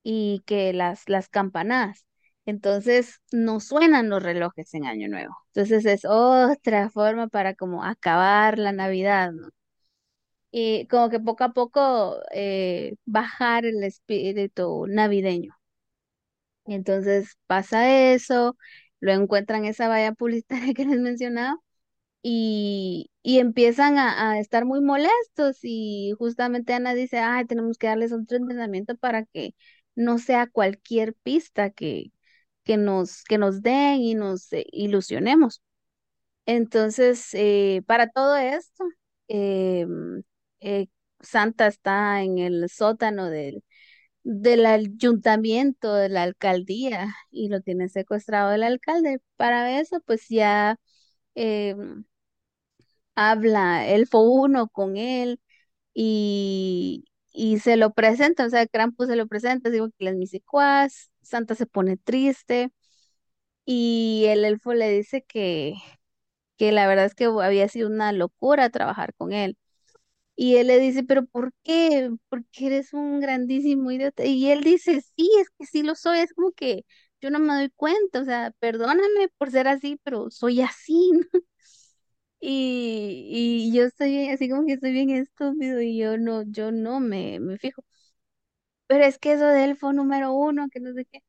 y que las, las campanadas. Entonces no suenan los relojes en Año Nuevo. Entonces es otra forma para como acabar la Navidad. Y como que poco a poco eh, bajar el espíritu navideño. Entonces pasa eso, lo encuentran esa valla publicitaria [laughs] que les mencionaba y, y empiezan a, estar muy molestos y justamente Ana dice, ay, tenemos que darles otro entrenamiento para que no sea cualquier pista que, que nos, que nos den y nos eh, ilusionemos. Entonces, eh, para todo esto, em, eh, Santa está en el sótano del, del ayuntamiento, de la alcaldía, y lo tiene secuestrado el alcalde. Para eso, pues ya em, habla Elfo uno con él y, y se lo presenta, o sea, Krampus se lo presenta, digo que es Santa se pone triste y el elfo le dice que, que la verdad es que había sido una locura trabajar con él. Y él le dice, pero ¿por qué? Porque eres un grandísimo idiota. Y él dice, sí, es que sí lo soy, es como que yo no me doy cuenta, o sea, perdóname por ser así, pero soy así, [laughs] ¿no? Y, y yo estoy así como que estoy bien estúpido y yo no, yo no me, me fijo. Pero es que eso de fue número uno, que no sé qué.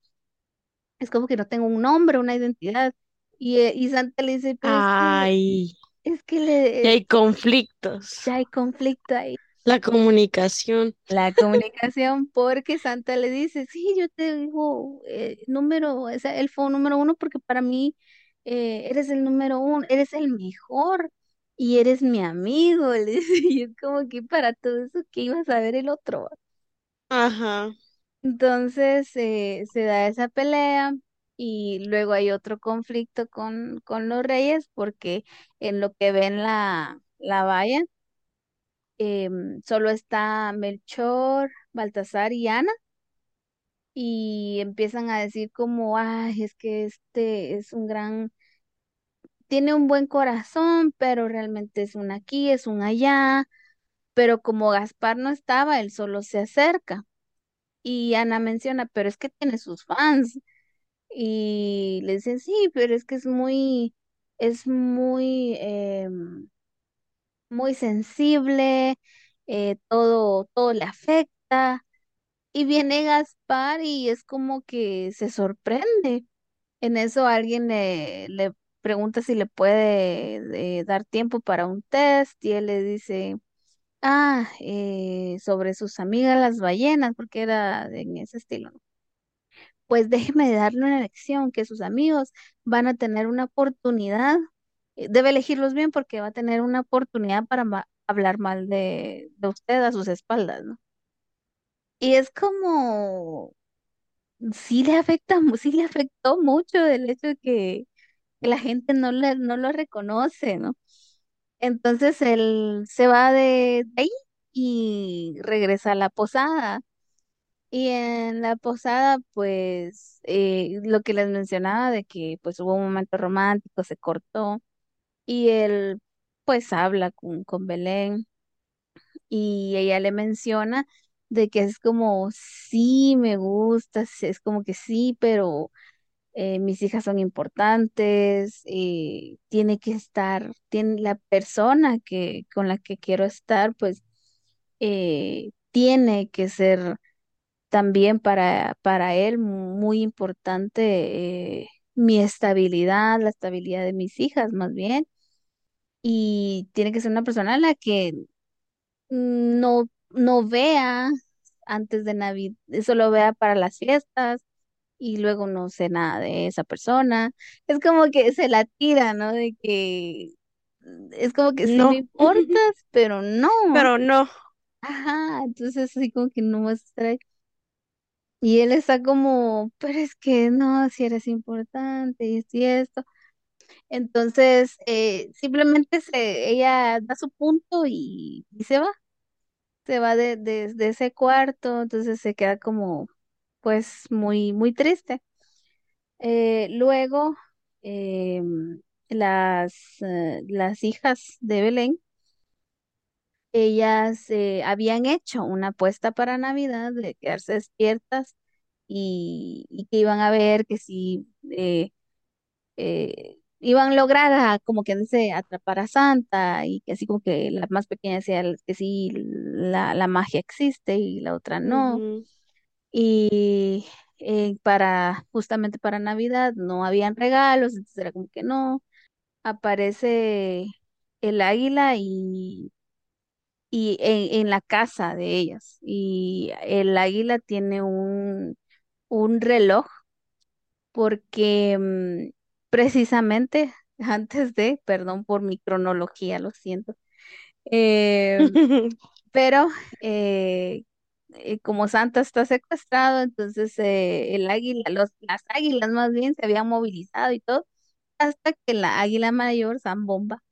Es como que no tengo un nombre, una identidad. Y, eh, y Santa le dice, pero es que, Ay, es que le, hay conflictos. ya hay conflicto ahí. La comunicación. La comunicación, porque Santa le dice, sí, yo te digo, eh, número, o sea, fue número uno porque para mí eh, eres el número uno, eres el mejor y eres mi amigo, [laughs] y es como que para todo eso que iba a saber el otro. Ajá. Entonces eh, se da esa pelea y luego hay otro conflicto con, con los reyes porque en lo que ven la, la valla em, solo está Melchor, Baltasar y Ana y empiezan a decir como, ay, es que este es un gran, tiene un buen corazón, pero realmente es un aquí, es un allá, pero como Gaspar no estaba, él solo se acerca. Y Ana menciona, pero es que tiene sus fans. Y le dicen, sí, pero es que es muy, es muy, em, muy sensible, eh, todo, todo le afecta. Y viene Gaspar y es como que se sorprende. En eso alguien le, le pregunta si le puede eh, dar tiempo para un test y él le dice, ah, eh, sobre sus amigas las ballenas, porque era en ese estilo. Pues déjeme darle una lección que sus amigos van a tener una oportunidad, eh, debe elegirlos bien porque va a tener una oportunidad para hablar mal de, usted a sus espaldas, ¿no? Y es como, sí le afecta, sí le afectó mucho el hecho de que la gente no, le, no lo reconoce, ¿no? Entonces él se va de, ahí y regresa a la posada. Y en la posada, pues, eh, lo que les mencionaba de que pues hubo un momento romántico, se cortó y él pues habla con, con Belén y ella le menciona de que es como, sí, me gusta, es como que sí, pero eh, mis hijas son importantes, eh, tiene que estar, tiene la persona que con la que quiero estar, pues eh, tiene que ser también para, para él muy importante, mi estabilidad, la estabilidad de mis hijas más bien, y tiene que ser una persona a la que no, no vea antes de Navidad, solo vea para las fiestas y luego no sé nada de esa persona. Es como que se la tira, ¿no? De que es como que sí me No, [laughs] importas, pero no. pero no. Ajá, entonces así como que no muestra. Y él está como, pero es que no, si eres importante y esto y esto. Entonces, eh, simplemente se, ella da su punto y, y se va, se va de, de, de ese cuarto, entonces se queda como, pues, muy, muy triste. Eh, luego, em, las, eh, las hijas de Belén, ellas eh, habían hecho una apuesta para Navidad de quedarse despiertas y, que iban a ver que si eh, eh, iban a lograr a- como que dice atrapar a Santa y que así como que la más pequeña decía que sí, la, la magia existe y la otra no. Y eh, para, justamente para Navidad no habían regalos, entonces era como que no. Aparece el águila y, y en, en la casa de ellas. Y el águila tiene un, un reloj porque mm, precisamente [laughs] antes de, perdón por mi cronología, lo siento, [laughs] eh, pero eh, eh, como Santa está secuestrado, entonces eh, el águila, los, las águilas más bien se habían movilizado y todo, hasta que la águila mayor, Zambomba,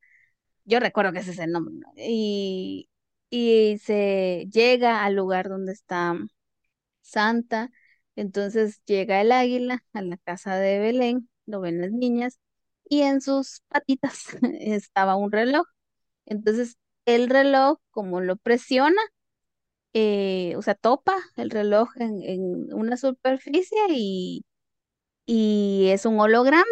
yo recuerdo que ese es el nombre, ¿no? Y, y se llega al lugar donde está Santa, entonces llega el águila a la casa de Belén, lo ven las niñas, y en sus patitas [laughs] estaba un reloj. Entonces el reloj, como lo presiona, eh, o sea, topa el reloj en, en una superficie y, y es un holograma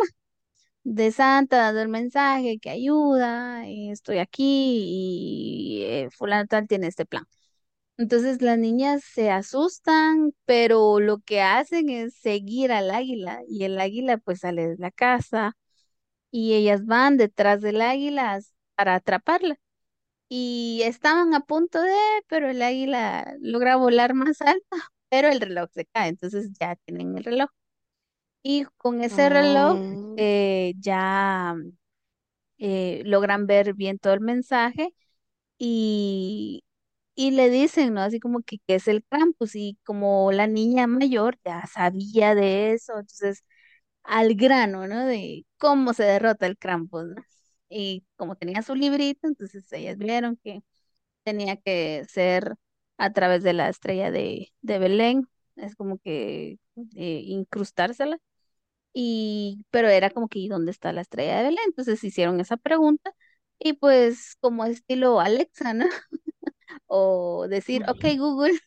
de Santa dando el mensaje que ayuda, eh, estoy aquí y eh, fulano tal tiene este plan. Entonces las niñas se asustan, pero lo que hacen es seguir al águila y el águila pues sale de la casa y ellas van detrás del águila para atraparla. Y estaban a punto de, pero el águila logra volar más alto, [laughs] pero el reloj se cae, entonces ya tienen el reloj. Y con ese reloj Oh. eh, ya eh, logran ver bien todo el mensaje y, y le dicen, ¿no? Así como que, que es el Krampus y como la niña mayor ya sabía de eso, entonces al grano, ¿no? De cómo se derrota el Krampus, ¿no? Y como tenía su librito, entonces ellas vieron que tenía que ser a través de la estrella de, de Belén, es como que eh, incrustársela. Y, pero era como que, ¿y dónde está la estrella de Belén? Entonces hicieron esa pregunta y pues como estilo Alexa, ¿no? [laughs] O decir, ok, Google,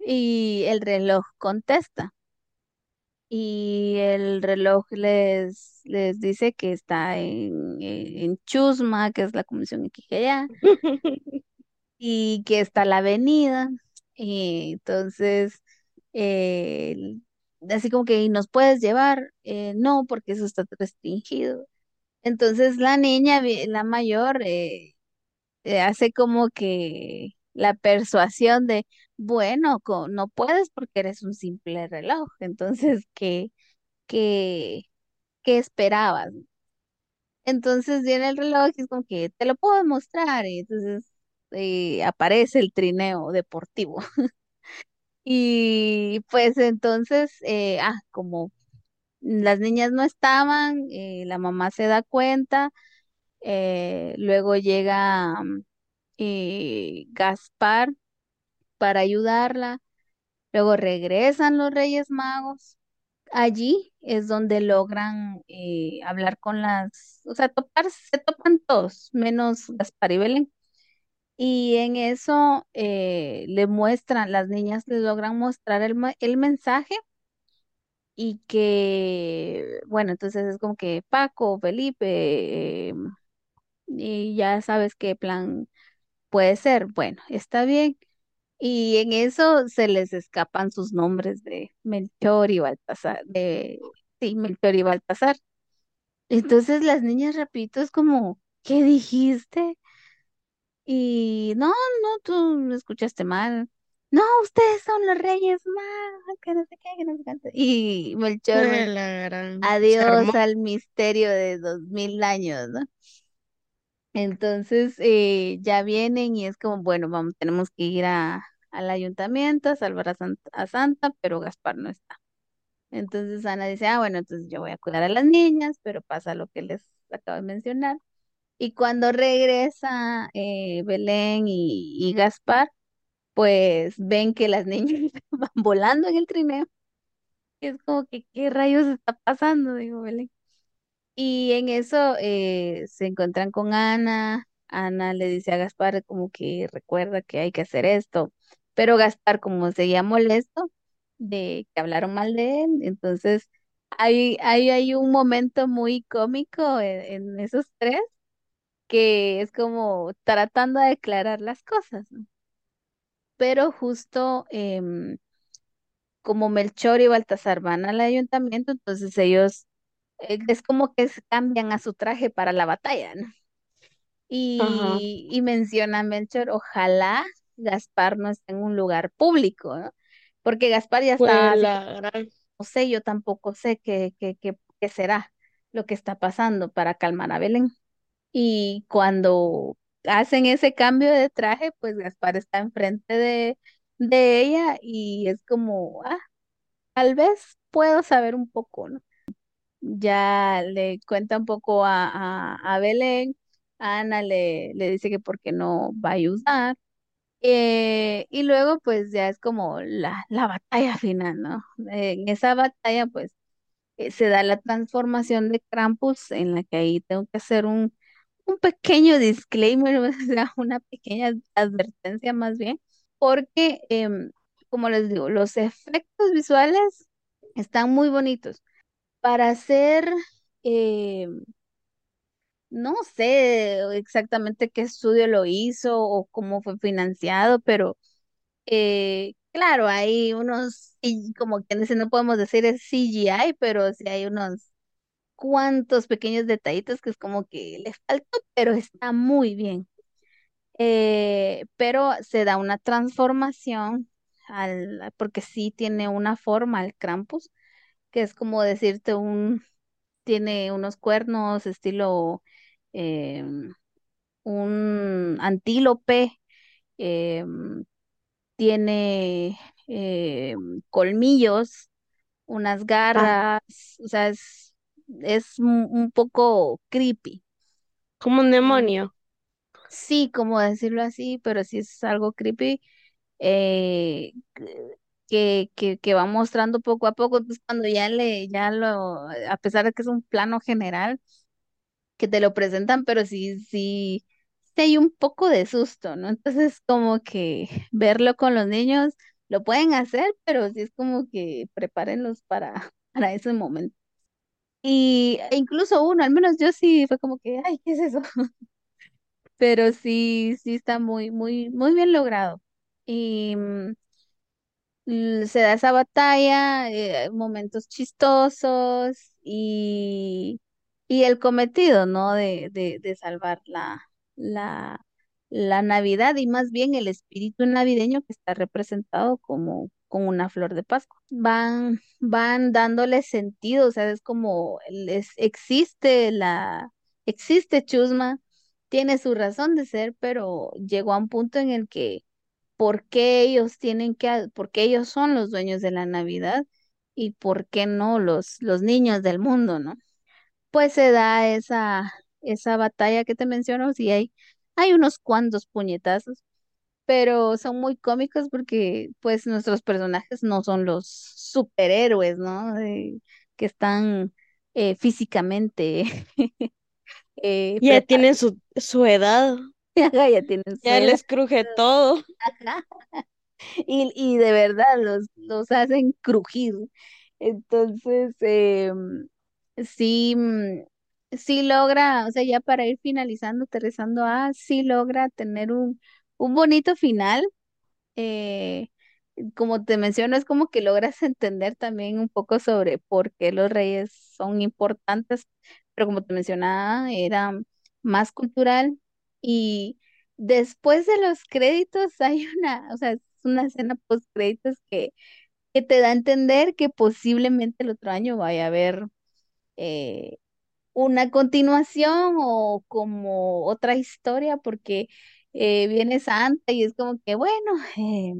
y el reloj contesta. Y el reloj les, les dice que está en, en Chusma, que es la Comisión Equijaya, [laughs] y que está la avenida. Y entonces, eh, así como que, ¿y nos puedes llevar? Eh, no, porque eso está restringido. Entonces la niña, la mayor, eh, eh, hace como que la persuasión de, bueno, no puedes porque eres un simple reloj. [laughs] Entonces, ¿qué, qué, qué esperabas? Entonces viene el reloj y es como que te lo puedo mostrar. Y entonces eh, aparece el trineo deportivo. [laughs] Y pues entonces, eh, ah, como las niñas no estaban, eh, la mamá se da cuenta Eh, luego llega Gaspar para ayudarla. Luego regresan los Reyes Magos. Allí es donde logran eh, hablar con las, o sea, topar, se topan todos, menos Gaspar y Belén. Y en eso eh, le muestran, las niñas le logran mostrar el, el mensaje y que, bueno, entonces es como que Paco, Felipe, eh, y ya sabes qué plan Puede ser, bueno, está bien. Y en eso se les escapan sus nombres de Melchor y Baltasar, de sí, Melchor y Baltasar. Entonces las niñas rapidito es como, ¿qué dijiste? Y no, no, tú me escuchaste mal. No, ustedes son los reyes magos, que no sé qué, que no sé qué. Y Melchor, gran. Adiós al misterio de dos mil años, ¿no? Entonces eh, ya vienen y es como, bueno, vamos, tenemos que ir a, al ayuntamiento a salvar a Santa, pero Gaspar no está. Entonces Ana dice, ah, bueno, entonces yo voy a cuidar a las niñas, pero pasa lo que les acabo de mencionar. Y cuando regresa eh, Belén y, y Gaspar, pues ven que las [laughs] niñas van volando en el trineo. Es como que, ¿qué rayos está pasando? Digo, Belén. Y en eso eh, se encuentran con Ana. Ana le dice a Gaspar como que recuerda que hay que hacer esto. Pero Gaspar, como seguía molesto de que hablaron mal de él, entonces hay, hay, hay un momento muy cómico en, en esos tres que es como tratando de aclarar las cosas, ¿no? Pero justo em, como Melchor y Baltasar van al ayuntamiento, entonces ellos es como que cambian a su traje para la batalla, ¿no? Ajá. Y, y menciona Melchor, ojalá Gaspar no esté en un lugar público, ¿no? Porque Gaspar ya está la no sé, yo tampoco sé qué, qué, qué, qué será lo que está pasando para calmar a Belén. Y cuando hacen ese cambio de traje, pues Gaspar está enfrente de, de ella y es como, ah, tal vez puedo saber un poco, ¿no? Ya le cuenta un poco a, a, a Belén, Ana le, le dice que porque no va a ayudar. eh, y luego pues ya es como la, la batalla final, ¿no? En esa batalla pues eh, se da la transformación de Krampus en la que ahí tengo que hacer un, un pequeño disclaimer, [laughs] o sea, una pequeña advertencia más bien, porque em, como les digo, los efectos visuales están muy bonitos. Para hacer, em, no sé exactamente qué estudio lo hizo o cómo fue financiado, pero eh, claro, hay unos, como dice, no podemos decir es CGI, pero sí hay unos cuantos pequeños detallitos que es como que le faltó, pero está muy bien. Eh, pero se da una transformación al, porque sí tiene una forma el Krampus, que es como decirte un, tiene unos cuernos estilo em, un antílope, em, tiene em, colmillos, unas Ah, garras, o sea, es, es un un poco creepy. como un demonio. Sí, como decirlo así, pero sí es algo creepy eh, que, que, que va mostrando poco a poco. Entonces, cuando ya le, ya lo, a pesar de que es un plano general, que te lo presentan, pero sí, sí, sí hay un poco de susto, ¿no? Entonces, como que verlo con los niños lo pueden hacer, pero sí es como que prepárenlos para, [laughs] para ese momento. Y e incluso uno, al menos yo sí fue como que, ay, ¿qué es eso? [laughs] pero sí, sí está muy, muy, muy bien logrado. Y mm, se da esa batalla, eh, momentos chistosos y, y el cometido, ¿no? De, de, de salvar la, la, la Navidad y más bien el espíritu navideño que está representado como con una flor de Pascua. Van, van dándole sentido, o sea, es como existe la, existe Chusma, tiene su razón de ser, pero llegó a un punto en el que por qué ellos tienen que, ha- por qué ellos son los dueños de la Navidad y por qué no los, los niños del mundo, ¿no? Pues se da esa, esa batalla que te menciono, sí hay, hay unos cuantos puñetazos, pero son muy cómicos porque pues nuestros personajes no son los superhéroes, ¿no? De- que están eh, físicamente [laughs] eh, Ya preparados, tienen su, su edad. [laughs] ya tienen su Ya les cruje todo. [laughs] y, y de verdad los, los hacen crujir. Entonces, em, sí, mm, sí logra, o sea, ya para ir finalizando, aterrizando, ah, sí logra tener un, un bonito final. eh, como te menciono, es como que logras [laughs] entender también un poco sobre por qué los reyes son importantes, pero como te mencionaba, era más cultural y después de los créditos [laughs] hay una, o sea, es una escena post créditos que, que te da a entender que posiblemente el otro año vaya a haber eh, una continuación o como otra historia porque eh, viene Santa y es como que, bueno, eh,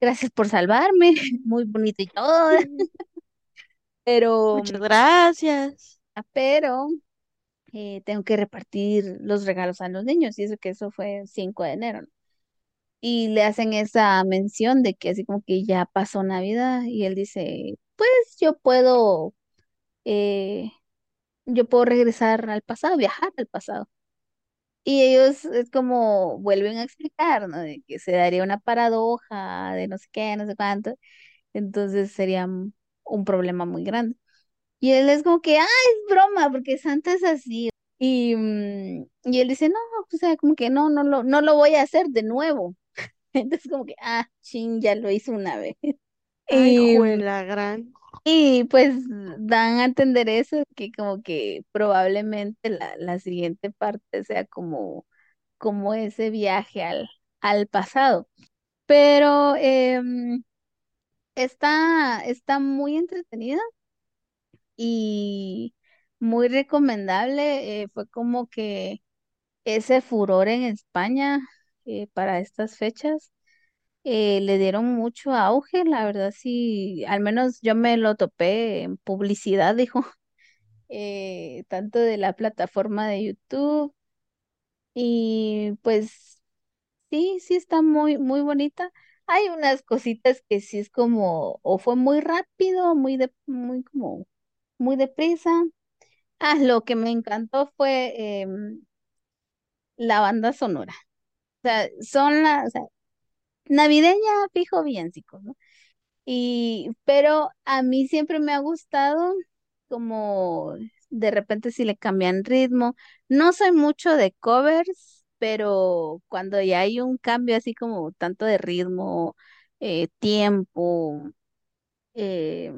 gracias por salvarme, [laughs] muy bonito y todo, [laughs] pero, Muchas gracias. pero eh, tengo que repartir los regalos a los niños y eso que eso fue el 5 de enero. Y le hacen esa mención de que así como que ya pasó Navidad y él dice, pues yo puedo, eh, yo puedo regresar al pasado, viajar al pasado. Y ellos es como vuelven a explicar, ¿no? De que se daría una paradoja de no sé qué, no sé cuánto. Entonces sería un problema muy grande. Y él es como que, ah, es broma, porque Santa es así. Y, mm, y él dice, no, o sea, como que no, no lo, no lo voy a hacer de nuevo. [laughs] Entonces como que, ah, chin, ya lo hizo una vez. [laughs] Ay, Y, juela gran. y pues dan a entender eso, que como que probablemente la, la siguiente parte sea como, como ese viaje al, al pasado. Pero em, está, está muy entretenida y muy recomendable. eh, fue como que ese furor en España eh, para estas fechas eh, le dieron mucho auge, la verdad sí, al menos yo me lo topé en publicidad, [laughs] dijo, tanto de la plataforma de YouTube y pues sí, sí está muy, muy bonita. Hay unas cositas que sí es como, o fue muy rápido, muy de, muy como, muy deprisa. Ah, lo que me encantó fue em, la banda sonora. O sea, son las, o navideña, fijo, villancicos, ¿no? Y, pero a mí siempre me ha gustado como de repente si le cambian ritmo. No soy mucho de covers, pero cuando ya hay un cambio así como tanto de ritmo, eh, tiempo, eh,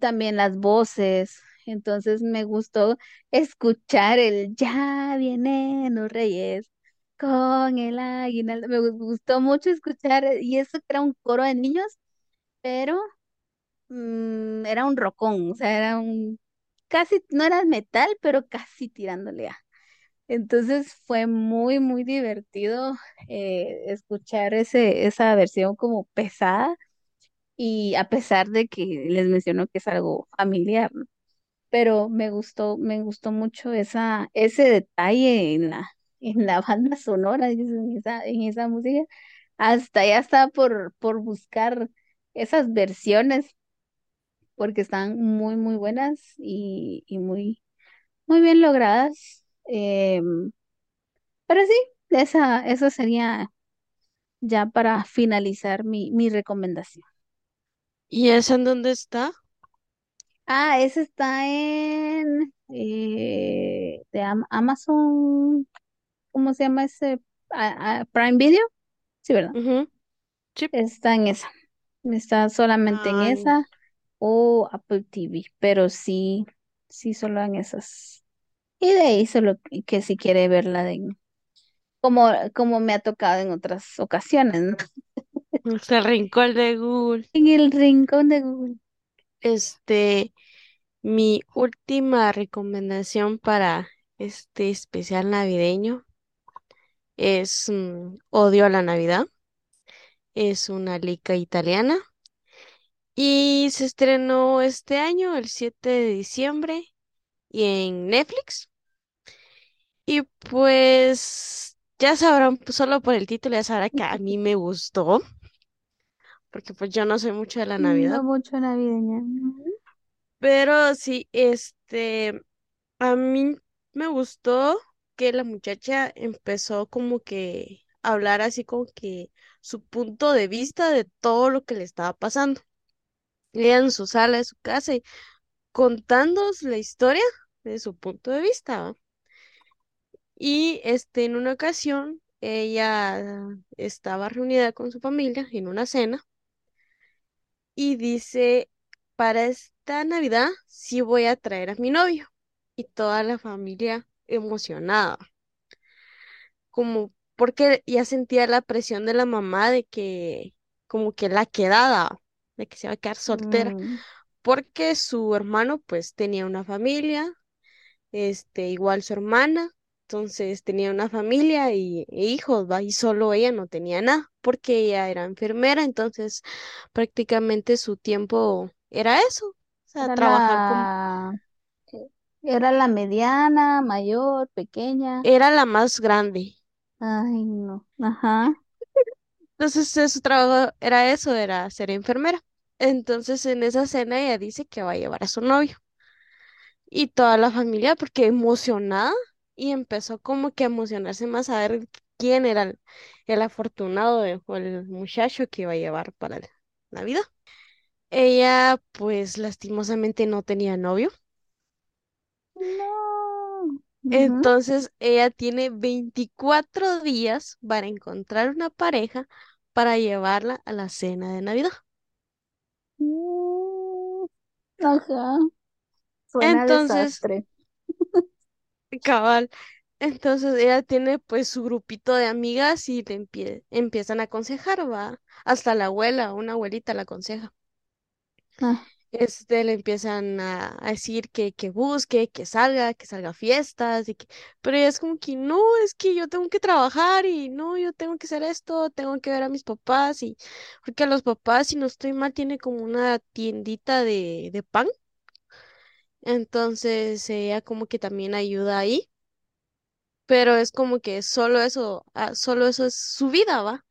también las voces. Entonces me gustó escuchar el Ya vienen los reyes con el aguinaldo. Me gu- gustó mucho escuchar, y eso era un coro de niños, pero mm, era un rocón, o sea, era un casi, no era metal, pero casi tirándole a. Entonces fue muy, muy divertido eh, escuchar ese, esa versión como pesada y a pesar de que les menciono que es algo familiar, ¿no? Pero me gustó, me gustó mucho esa, ese detalle en la, en la banda sonora, en esa, en esa música. Hasta ya estaba por, por buscar esas versiones porque están muy, muy buenas y, y muy, muy bien logradas. Em, pero sí, esa, eso sería ya para finalizar mi, mi recomendación. ¿Y esa en dónde está? Ah, ese está en eh, de Am- Amazon, ¿cómo se llama ese? Ah, ah, Prime Video, sí, ¿verdad? Ujú, Sí. Está en esa. Está solamente en Ay, esa o Apple TV, pero sí, sí, solo en esas. Y de ahí solo que, que si quiere verla de como, como me ha tocado en otras ocasiones, ¿no? [laughs] el rincón de Google. En el rincón de Google. Este, mi última recomendación para este especial navideño es mm, Odio a la Navidad. Es una liga italiana y se estrenó este año, el 7 de diciembre, y en Netflix. Y pues ya sabrán, solo por el título ya sabrán que a mí me gustó, porque pues yo no soy mucho de la No Navidad. mucho navideña. Pero sí, este, a mí me gustó que la muchacha empezó como que a hablar así como que su punto de vista de todo lo que le estaba pasando. Ella en su sala de su casa y contándonos la historia de su punto de vista. ¿va? Y este, en una ocasión ella estaba reunida con su familia en una cena y dice, para esta Navidad sí voy a traer a mi novio. Y toda la familia emocionada, como porque ya sentía la presión de la mamá de que como que la quedada, de que se va a quedar soltera, Mm, porque su hermano pues tenía una familia, este, igual su hermana, entonces tenía una familia y, e hijos, ¿va? Y solo ella no tenía nada, porque ella era enfermera, entonces prácticamente su tiempo era eso, o sea, Era trabajar la, era la mediana, mayor, pequeña. era la más grande. Ay, no. Ajá. Entonces eh, su trabajo era eso, era ser enfermera. Entonces en esa cena ella dice que va a llevar a su novio y toda la familia porque emocionada y empezó como que a emocionarse más a ver quién era el, el afortunado de- o el muchacho que iba a llevar para la Navidad. Ella pues lastimosamente no tenía novio, No. Entonces ella tiene 24 días para encontrar una pareja para llevarla a la cena de Navidad. Mm, Ajá. Suena Entonces, desastre. Cabal, entonces ella tiene pues su grupito de amigas y le empie- empiezan a aconsejar, va, hasta la abuela, una abuelita la aconseja. Ah, Este, le empiezan a, a decir que, que busque, que salga, que salga a fiestas, y que... pero ella es como que no, es que yo tengo que trabajar y no, yo tengo que hacer esto, tengo que ver a mis papás y porque a los papás, si no estoy mal, tiene como una tiendita de, de pan, entonces ella como que también ayuda ahí. pero es como que solo eso, ah, solo eso es su vida, ¿va?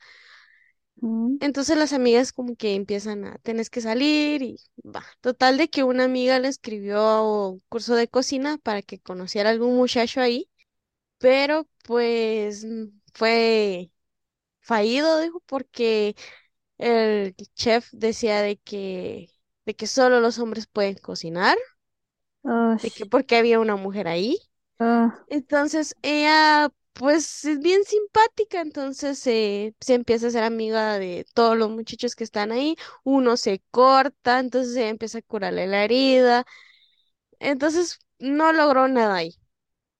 mm, Entonces las amigas como que empiezan a, tenés que salir y va. Total de que una amiga le escribió un curso de cocina para que conociera a algún muchacho ahí, pero pues fue fallido, dijo, porque el chef decía de que, de que solo los hombres pueden cocinar, de que porque había una mujer ahí. ah, Entonces ella, pues, es bien simpática, entonces eh, se empieza a ser amiga de todos los muchachos que están ahí, uno se corta, entonces ella empieza a curarle la herida, entonces no logró nada ahí.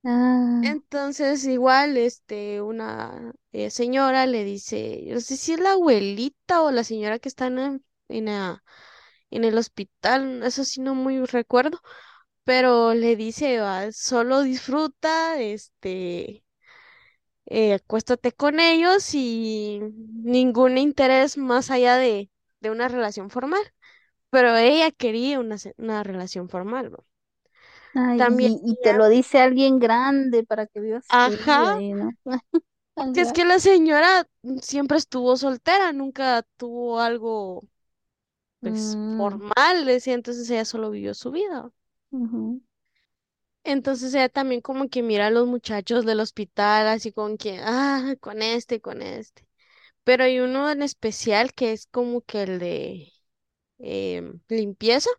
ah, Entonces igual, este, una eh, señora le dice, no sé si es la abuelita o la señora que está en, en, en el hospital, eso sí no muy recuerdo, pero le dice, "Ah, solo disfruta, este eh, acuéstate con ellos y ningún interés más allá de, de una relación formal. Pero ella quería una, una relación formal, ¿no? ay, También y, y te lo dice alguien grande para que vivas ajá, ahí, ¿no? [laughs] porque es que la señora siempre estuvo soltera, nunca tuvo algo, pues, Mm, formal, decía, entonces ella solo vivió su vida. Ujú, Entonces ella también como que mira a los muchachos del hospital, así con que, ah, con este, con este. Pero hay uno en especial que es como que el de em, limpieza,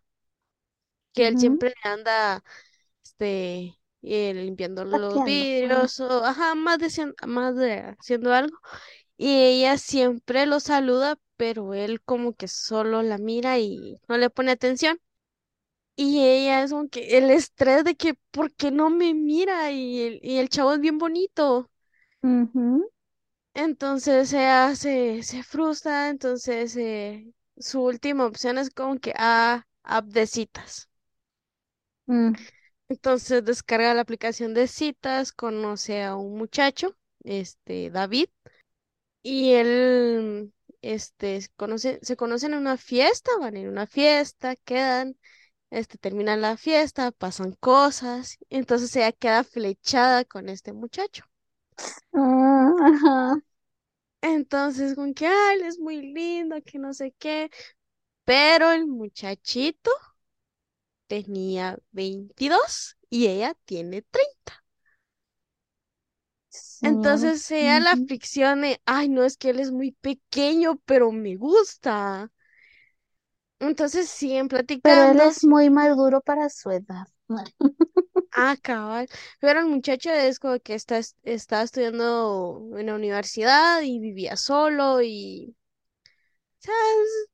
que él ujú. siempre anda este, eh, limpiando los vidrios o ajá, más de, más de haciendo algo. Y ella siempre lo saluda, pero él como que solo la mira y no le pone atención. Y ella es como que el estrés de que, ¿por qué no me mira? Y el, y el chavo es bien bonito. Entonces ella se, se frustra, entonces eh, su última opción es como que, ah, app de citas. mm, Entonces descarga la aplicación de citas, conoce a un muchacho, este, David, y él, este, se conoce, se conocen en una fiesta, van a ir a una fiesta, quedan, este, terminan la fiesta, pasan cosas, entonces ella queda flechada con este muchacho. ah, ajá. Entonces, con que, ay, él es muy lindo, que no sé qué, pero el muchachito tenía 22 y ella tiene treinta Señor. Entonces sea la fricción de, ay, no, es que él es muy pequeño, pero me gusta. Entonces siguen Pero él platicando, es muy maduro para su edad. Ah, cabal. Pero el muchacho es como que está, estaba estudiando en la universidad y vivía solo y, o sea,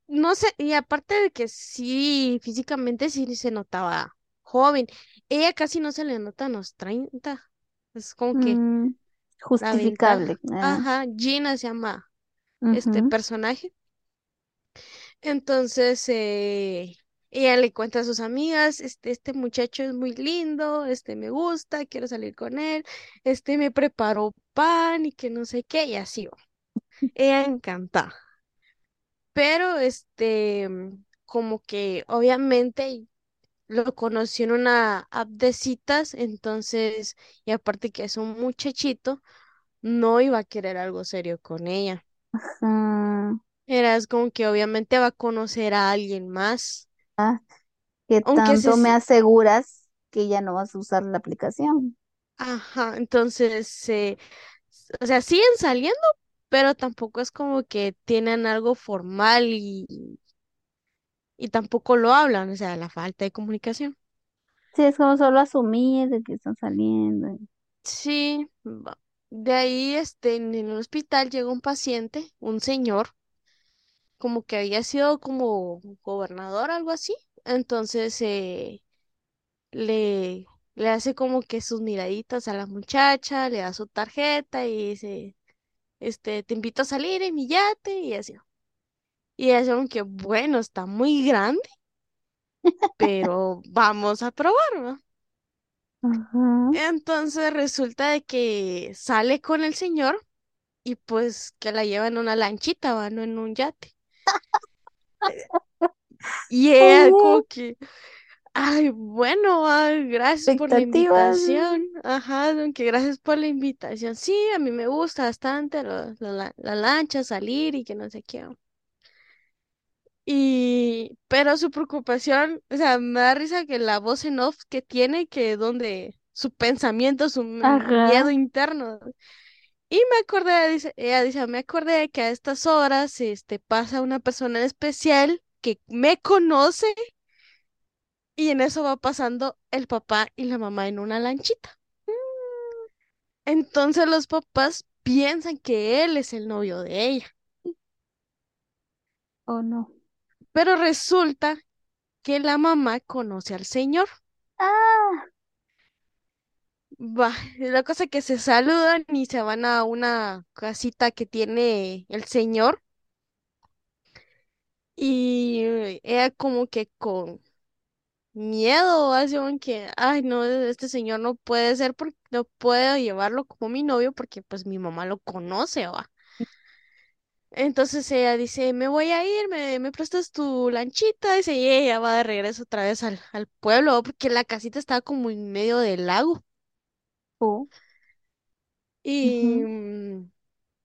no sé, y aparte de que sí, físicamente sí se notaba joven. Ella casi no se le notan los 30. Es como que Mm, justificable. ah, Ajá, Gina se llama este personaje. Entonces, eh, ella le cuenta a sus amigas, este, este muchacho es muy lindo, este me gusta, quiero salir con él, este me preparó pan y que no sé qué, y así va. Ella encantada. Pero, este, como que obviamente lo conoció en una app de citas, entonces, y aparte que es un muchachito, no iba a querer algo serio con ella. Mm, Era es como que obviamente va a conocer a alguien más. ah, ¿qué Aunque tanto me se, aseguras que ya no vas a usar la aplicación? Ajá, entonces, eh, s- o sea, siguen saliendo, pero tampoco es como que tienen algo formal y, y tampoco lo hablan, o sea, la falta de comunicación. Sí, es como solo asumir de que están saliendo. Sí, va. De ahí, este, en el hospital llega un paciente, un señor, como que había sido como gobernador, algo así. Entonces, eh, le, le hace como que sus miraditas a la muchacha, le da su tarjeta y dice, este, te invito a salir en mi yate y así. Y es como que, bueno, está muy grande, pero vamos a probarlo. Entonces resulta de que sale con el señor y pues que la lleva en una lanchita, va, no en un yate. Y [laughs] ella como Oye, que, ay, bueno, gracias por la invitación. Ajá, que gracias por la invitación. Sí, a mí me gusta bastante lo- la, la, la lancha, salir y que no sé qué. Y, pero su preocupación, o sea, me da risa que la voz en off que tiene, que donde su pensamiento, su miedo interno. Y me acordé, dice, ella dice, me acordé que a estas horas, este, pasa una persona en especial que me conoce y en eso va pasando el papá y la mamá en una lanchita. Entonces los papás piensan que él es el novio de ella, ¿O no? pero resulta que la mamá conoce al señor. Ah, Va, la cosa que se saludan y se van a una casita que tiene el señor y eh, ella como que con miedo hace un que, ay no, este señor no puede ser porque no puedo llevarlo como mi novio porque pues mi mamá lo conoce, va. Entonces ella dice, me voy a ir, me, me prestas tu lanchita, dice, y ella va de regreso otra vez al, al pueblo porque la casita estaba como en medio del lago. Y mm,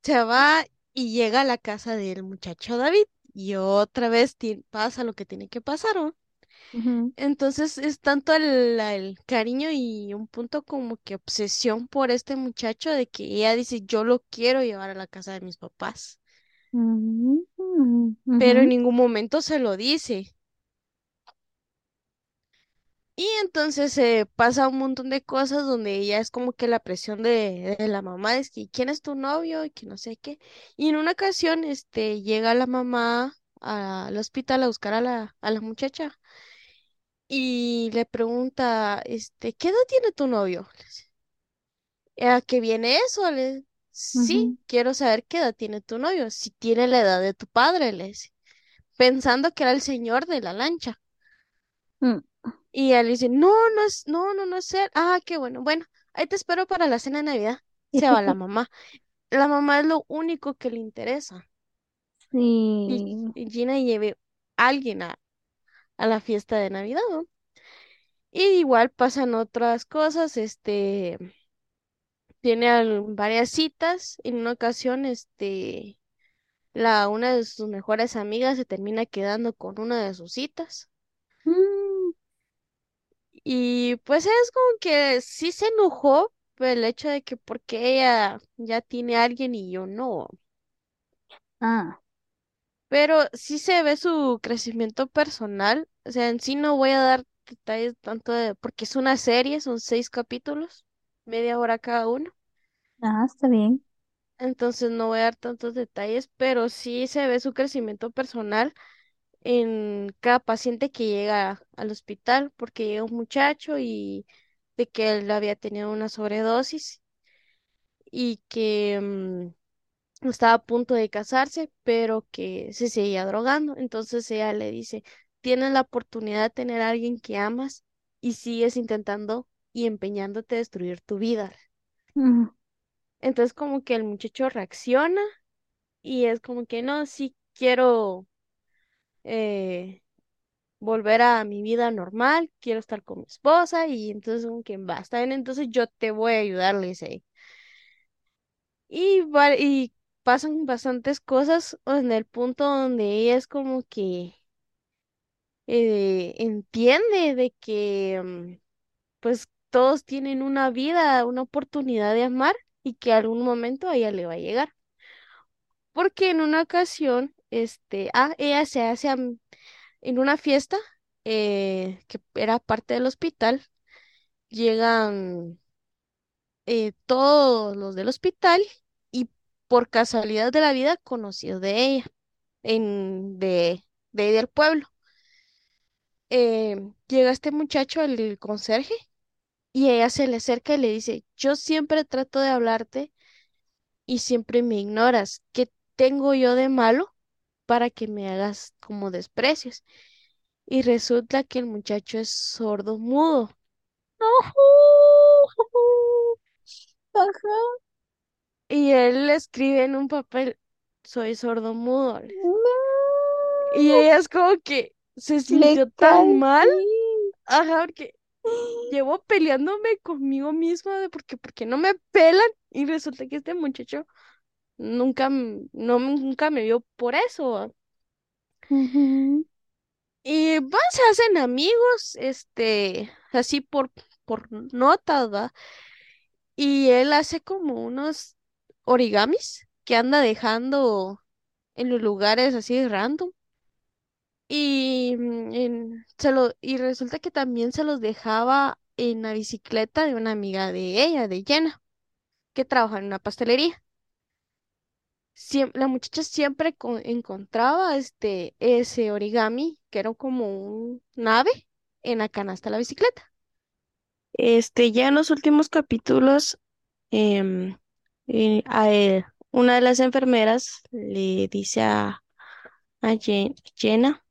Se va y llega a la casa del muchacho David y otra vez pasa lo que tiene que pasar, Entonces es tanto el, el cariño y un punto como que obsesión por este muchacho de que ella dice, yo lo quiero llevar a la casa de mis papás, pero en ningún momento se lo dice. Y entonces se pasa un montón de cosas donde ella es como que la presión de, de la mamá es que quién es tu novio y que no sé qué. Y en una ocasión este llega la mamá al hospital a buscar a la, a la muchacha y le pregunta, este, ¿qué edad tiene tu novio? ¿A qué viene eso? Le sí, quiero saber qué edad tiene tu novio, si tiene la edad de tu padre, le dice, pensando que era el señor de la lancha. mm. Y él dice, no, no es, no, no, no es él. Ah, qué bueno. Bueno, ahí te espero para la cena de Navidad. Se va la [laughs] mamá. La mamá es lo único que le interesa. Y, Sí. y Gina lleve a alguien a, a la fiesta de Navidad, ¿no? Y igual pasan otras cosas, este, tiene al- varias citas. En una ocasión, este, la, una de sus mejores amigas se termina quedando con una de sus citas. Mm, Y pues es como que sí se enojó el hecho de que porque ella ya tiene a alguien y yo no. Ah, Pero sí se ve su crecimiento personal. O sea, en sí no voy a dar detalles tanto de, porque es una serie, son seis capítulos, media hora cada uno. Ah, está bien. Entonces no voy a dar tantos detalles, pero sí se ve su crecimiento personal en cada paciente que llega al hospital, porque llega un muchacho y de que él había tenido una sobredosis y que mm, estaba a punto de casarse, pero que se seguía drogando. Entonces ella le dice, tienes la oportunidad de tener a alguien que amas y sigues intentando y empeñándote a destruir tu vida. Mm, Entonces como que el muchacho reacciona y es como que no, sí quiero eh, volver a mi vida normal, quiero estar con mi esposa y entonces como que basta, entonces yo te voy a ayudar, le dice. Y, va- y pasan bastantes cosas en el punto donde ella es como que eh, entiende de que mm, pues todos tienen una vida, una oportunidad de amar y que algún momento a ella le va a llegar. Porque en una ocasión, este, ah, ella se hace en una fiesta eh, que era parte del hospital, llegan eh, todos los del hospital y por casualidad de la vida conocidos de ella, en, de, de del pueblo. Eh, llega este muchacho, el conserje, y ella se le acerca y le dice, yo siempre trato de hablarte y siempre me ignoras. ¿Qué tengo yo de malo para que me hagas como desprecios? Y resulta que el muchacho es sordo mudo. [laughs] Ajá. Y él le escribe en un papel, soy sordo mudo. Y ella es como que se le sintió tan mal, ajá, porque llevo peleándome conmigo misma de porque, porque no me pelan y resulta que este muchacho nunca, no, nunca me vio por eso. Y van, se hacen amigos, este, así por, por notas, ¿va? Y él hace como unos origamis que anda dejando en los lugares así random. Y, mm, en- se lo, y resulta que también se los dejaba en la bicicleta de una amiga de ella, de Jenna, que trabaja en una pastelería. La muchacha siempre co- encontraba este, ese origami, que era como un ave, en la canasta de la bicicleta. Este, ya en los últimos capítulos, em, eh, a una de las enfermeras le dice a, a Jen- Jenna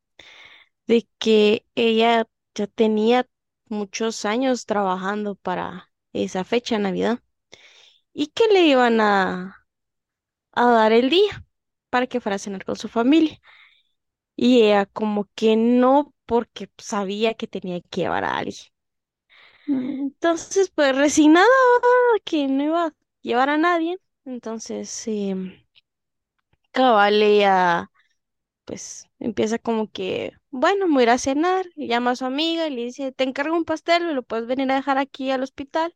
de que ella ya tenía muchos años trabajando para esa fecha Navidad y que le iban a, a dar el día para que fuera a cenar con su familia. Y ella como que no, porque sabía que tenía que llevar a alguien. mm, Entonces, pues resignada que no iba a llevar a nadie, entonces cabal ella pues empieza como que, bueno, me voy a ir a cenar, y llama a su amiga y le dice, te encargo un pastel, me lo puedes venir a dejar aquí al hospital.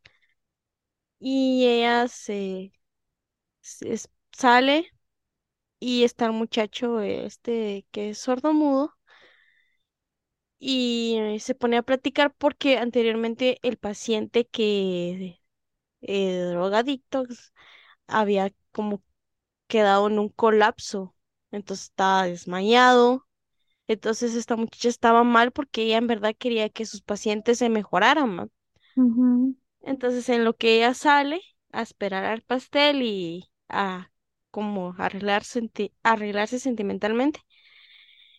Y ella se, se- sale y está el muchacho este que es sordomudo y eh, se pone a platicar porque anteriormente el paciente que eh, drogadicto había como quedado en un colapso, entonces estaba desmayado Entonces esta muchacha estaba mal porque ella en verdad quería que sus pacientes se mejoraran, Entonces en lo que ella sale a esperar al pastel y a como arreglar arreglarse sentimentalmente,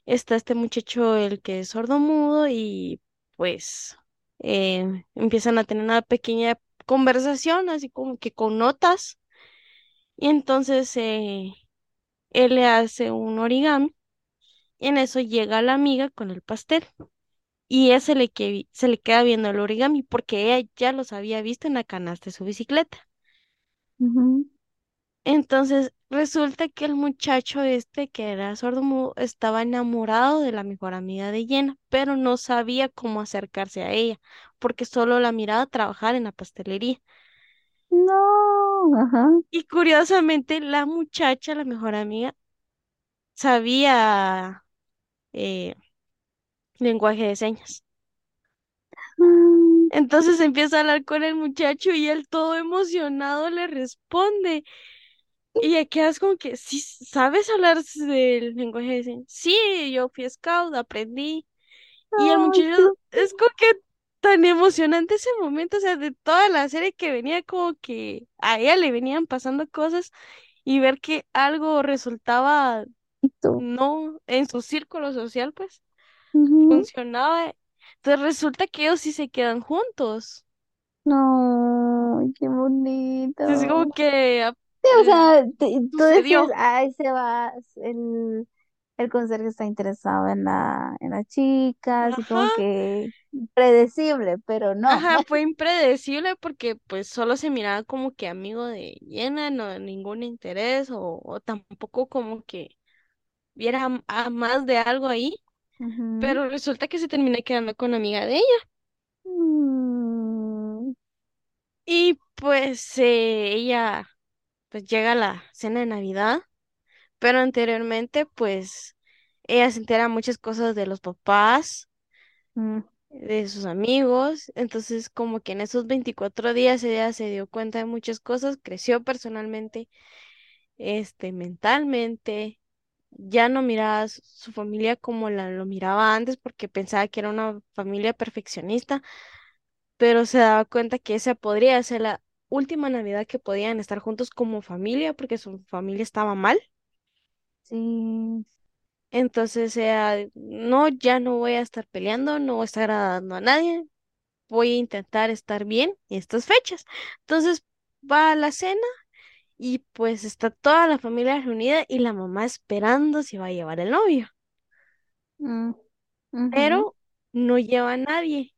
está este muchacho el que es sordomudo y pues eh, empiezan a tener una pequeña conversación así como que con notas y entonces eh, él le hace un origami y en eso llega la amiga con el pastel. Y ella se le, que- se le queda viendo el origami porque ella ya los había visto en la canasta de su bicicleta. ujú. Entonces resulta que el muchacho este que era sordomudo estaba enamorado de la mejor amiga de Jenna, pero no sabía cómo acercarse a ella porque solo la miraba trabajar en la pastelería. No, ajá. Y curiosamente la muchacha, la mejor amiga, sabía eh, lenguaje de señas. Mm, Entonces empieza a hablar con el muchacho y él todo emocionado le responde. Y ya quedas como que, sí, ¿sabes hablar del lenguaje de señas? Sí, yo fui scout, aprendí. Y el muchacho es como que tan emocionante ese momento, o sea, de toda la serie que venía como que a ella le venían pasando cosas y ver que algo resultaba bonito. no en su círculo social, pues funcionaba. Entonces resulta que ellos sí se quedan juntos. No, qué Entonces como bonito. que Sí, o sea, tú decías, sucedió. ay, se va, el, el conserje está interesado en la, en la chica, así Ajá, como que predecible, pero no. ajá, [laughs] fue impredecible porque pues solo se miraba como que amigo de Jenna, no ningún interés o, o tampoco como que viera a más de algo ahí, pero resulta que se termina quedando con amiga de ella. Mm, Y pues eh, ella pues llega la cena de Navidad, pero anteriormente pues ella se entera muchas cosas de los papás, mm, de sus amigos, entonces como que en esos 24 días ella se dio cuenta de muchas cosas, creció personalmente, este, mentalmente. Ya no miraba a su su familia como la, lo miraba antes porque pensaba que era una familia perfeccionista pero se daba cuenta que esa podría ser la última Navidad que podían estar juntos como familia, porque su familia estaba mal. sí. Entonces ella, no, ya no voy a estar peleando, no voy a estar agradando a nadie, voy a intentar estar bien en estas fechas. Entonces va a la cena y pues está toda la familia reunida y la mamá esperando si va a llevar el novio, Mm, pero no lleva a nadie,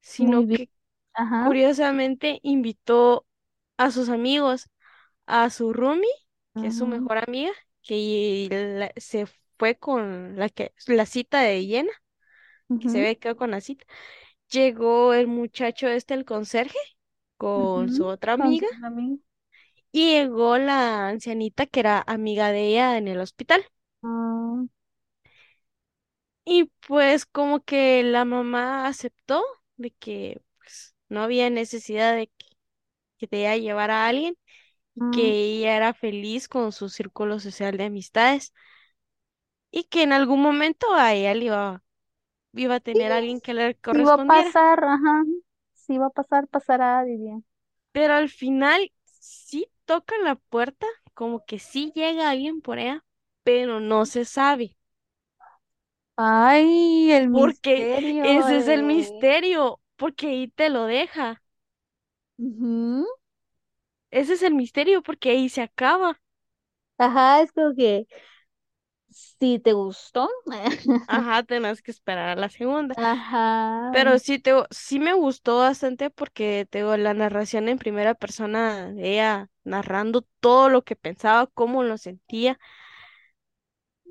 sino que Ajá. curiosamente invitó a sus amigos a su roomie, que es su ujú, mejor amiga, que la- se fue con la que la cita de llena, que se ve quedó con la cita. Llegó el muchacho este, el conserje, con su otra amiga, y llegó la ancianita que era amiga de ella en el hospital. Ah, Y pues como que la mamá aceptó de que no había necesidad de que, que te iba a llevar a alguien y mm. que ella era feliz con su círculo social de amistades. y que en algún momento a ella le iba, iba a Sí, tener alguien que le sí va a correspondiera. pasar, ajá. Sí va a pasar, pasará, diría. Pero al final sí toca la puerta, como que sí llega alguien por ella, pero no se sabe, Ay, el porque misterio ese es el misterio, porque ahí te lo deja. Ujú. Ese es el misterio, porque ahí se acaba. Ajá, es como que si te gustó. [laughs] Ajá, tenés que esperar a la segunda. Ajá. Pero sí, te, sí me gustó bastante porque te digo, la narración en primera persona, ella narrando todo lo que pensaba, cómo lo sentía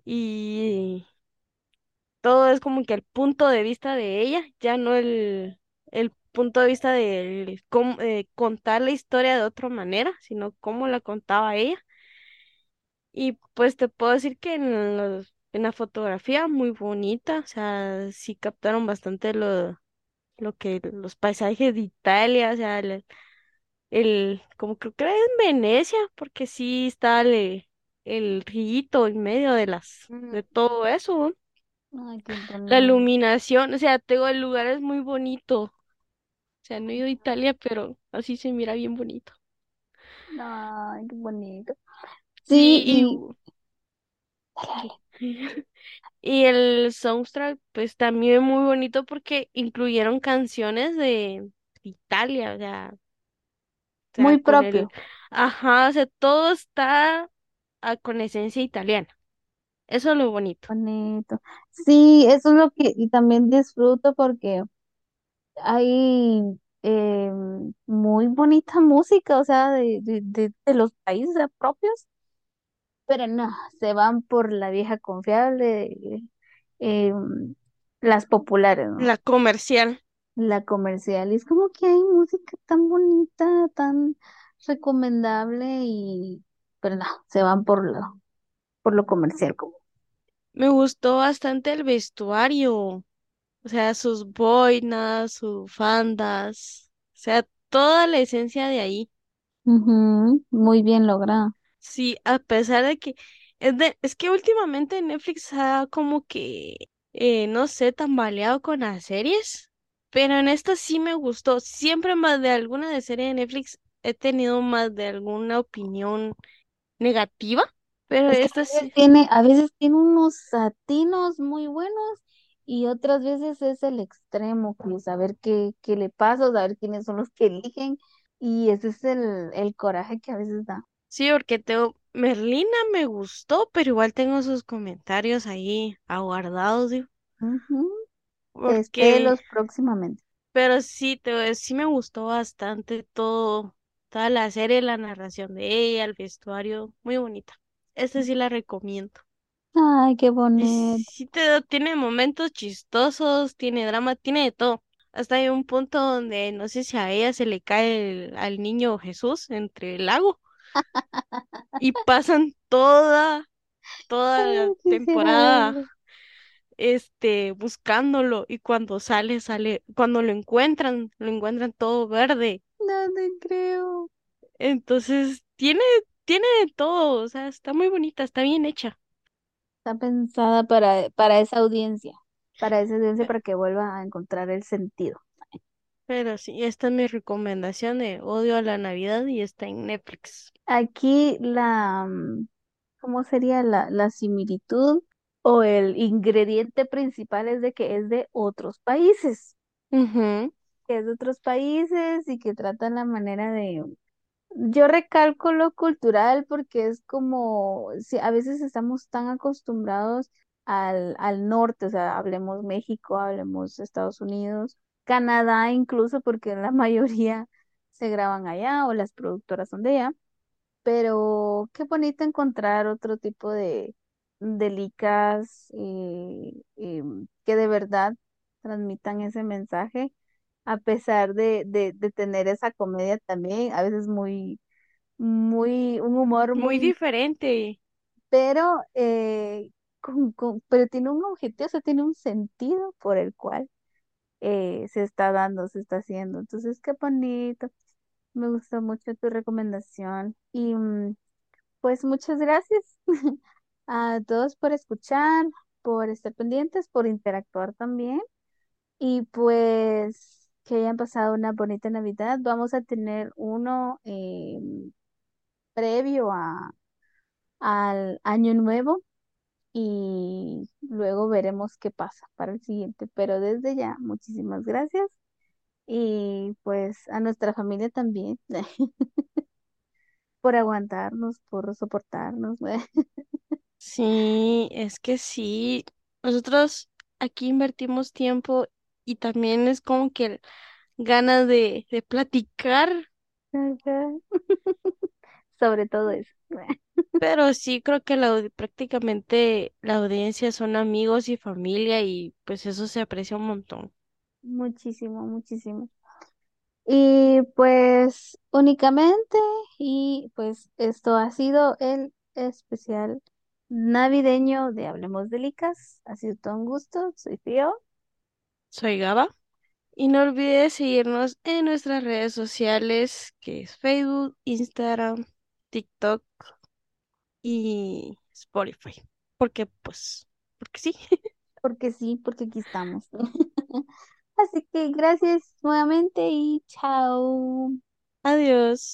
y todo es como que el punto de vista de ella, ya no el, el punto de vista de eh, contar la historia de otra manera, sino cómo la contaba ella. Y pues te puedo decir que en, los- en la fotografía muy bonita, o sea, sí captaron bastante lo, lo que los paisajes de Italia, o sea, el, el- como creo que era en Venecia, porque sí está el, el rillito en medio de las, Mm, de todo eso, La iluminación, o sea, tengo el lugar es muy bonito, sea, no he ido a Italia, pero así se mira bien bonito. Ay, qué bonito. Sí, Sí, y, y [laughs] el soundtrack, pues también muy bonito porque incluyeron canciones de Italia, o sea, o sea, muy con el, propio. ajá, o sea, todo está ah, con esencia italiana. Eso es lo bonito. Bonito. Sí, eso es lo que y también disfruto porque hay eh, muy bonita música, o sea, de, de, de, de los países propios, pero no, se van por la vieja confiable, eh, las populares, ¿no? La comercial. La comercial. Y es como que hay música tan bonita, tan recomendable y, pero no, se van por lo, por lo comercial, como. Me gustó bastante el vestuario. O sea, sus boinas, sus fandas, o sea, toda la esencia de ahí. Ujú, muy bien logrado. Sí, a pesar de que es de, es que últimamente Netflix ha como que, eh, no sé, tambaleado con las series, pero en esta sí me gustó. Siempre más de alguna de serie de Netflix he tenido más de alguna opinión negativa, pero Es que esta a veces sí, tiene, a veces tiene unos atinos muy buenos y otras veces es el extremo, como saber qué, qué le pasa, saber quiénes son los que eligen. Y ese es el, el coraje que a veces da. sí, porque tengo, Merlina me gustó, pero igual tengo sus comentarios ahí aguardados, digo, Ujú, porque Espérelos próximamente. Pero sí, te, sí me gustó bastante todo, toda la serie, la narración de ella, el vestuario, muy bonita. Esta sí la recomiendo. Ay, qué bonito. sí te tiene momentos chistosos, tiene drama, tiene de todo. Hasta hay un punto donde no sé si a ella se le cae el- al niño Jesús entre el lago y [laughs] pasan toda, toda la Ay, temporada este buscándolo y cuando sale, sale, cuando lo encuentran, lo encuentran todo verde No te creo. Entonces, tiene, tiene de todo, o sea, está muy bonita, está bien hecha. Está pensada para, para esa audiencia, para esa audiencia Pe- para que vuelva a encontrar el sentido. Pero sí, esta es mi recomendación de Odio a la Navidad y está en Netflix. Aquí la, mm, ¿cómo sería la, la similitud o el ingrediente principal es de que es de otros países, que es de otros países y que tratan la manera de... Yo recalco lo cultural porque es como, si a veces estamos tan acostumbrados al, al norte, o sea, hablemos México, hablemos Estados Unidos, Canadá incluso, porque la [laughs] mayoría se graban allá o las productoras son de allá pero qué bonito encontrar otro tipo de, de licas y, y que de verdad transmitan ese mensaje, a pesar de, de, de tener esa comedia también, a veces muy, muy, un humor Muy muy, diferente. pero, eh, con, con- pero tiene un objetivo, o sea, tiene un sentido por el cual eh, se está dando, se está haciendo. Entonces, qué bonito. Me gustó mucho tu recomendación. Y mm, pues muchas gracias [laughs] a todos por escuchar, por estar pendientes, por interactuar también y pues que hayan pasado una bonita Navidad. Vamos a tener uno eh, previo a, al Año Nuevo y luego veremos qué pasa para el siguiente. Pero desde ya, muchísimas gracias y pues a nuestra familia también [laughs] por aguantarnos, por soportarnos. [laughs] Sí, es que sí. Nosotros aquí invertimos tiempo y también es como que ganas de, de platicar, Ajá. [laughs] Sobre todo eso. [laughs] pero sí creo que la, prácticamente la audiencia son amigos y familia y pues eso se aprecia un montón. Muchísimo, muchísimo. Y pues únicamente, y pues esto ha sido el especial navideño de Hablemos de Licas. Ha sido todo un gusto. Soy Fío. Soy Gaba. Y no olvides seguirnos en nuestras redes sociales, que es Facebook, Instagram, TikTok y Spotify. Porque, pues, porque sí. [laughs] porque sí, porque aquí estamos. [laughs] Así que gracias nuevamente y chao. Adiós.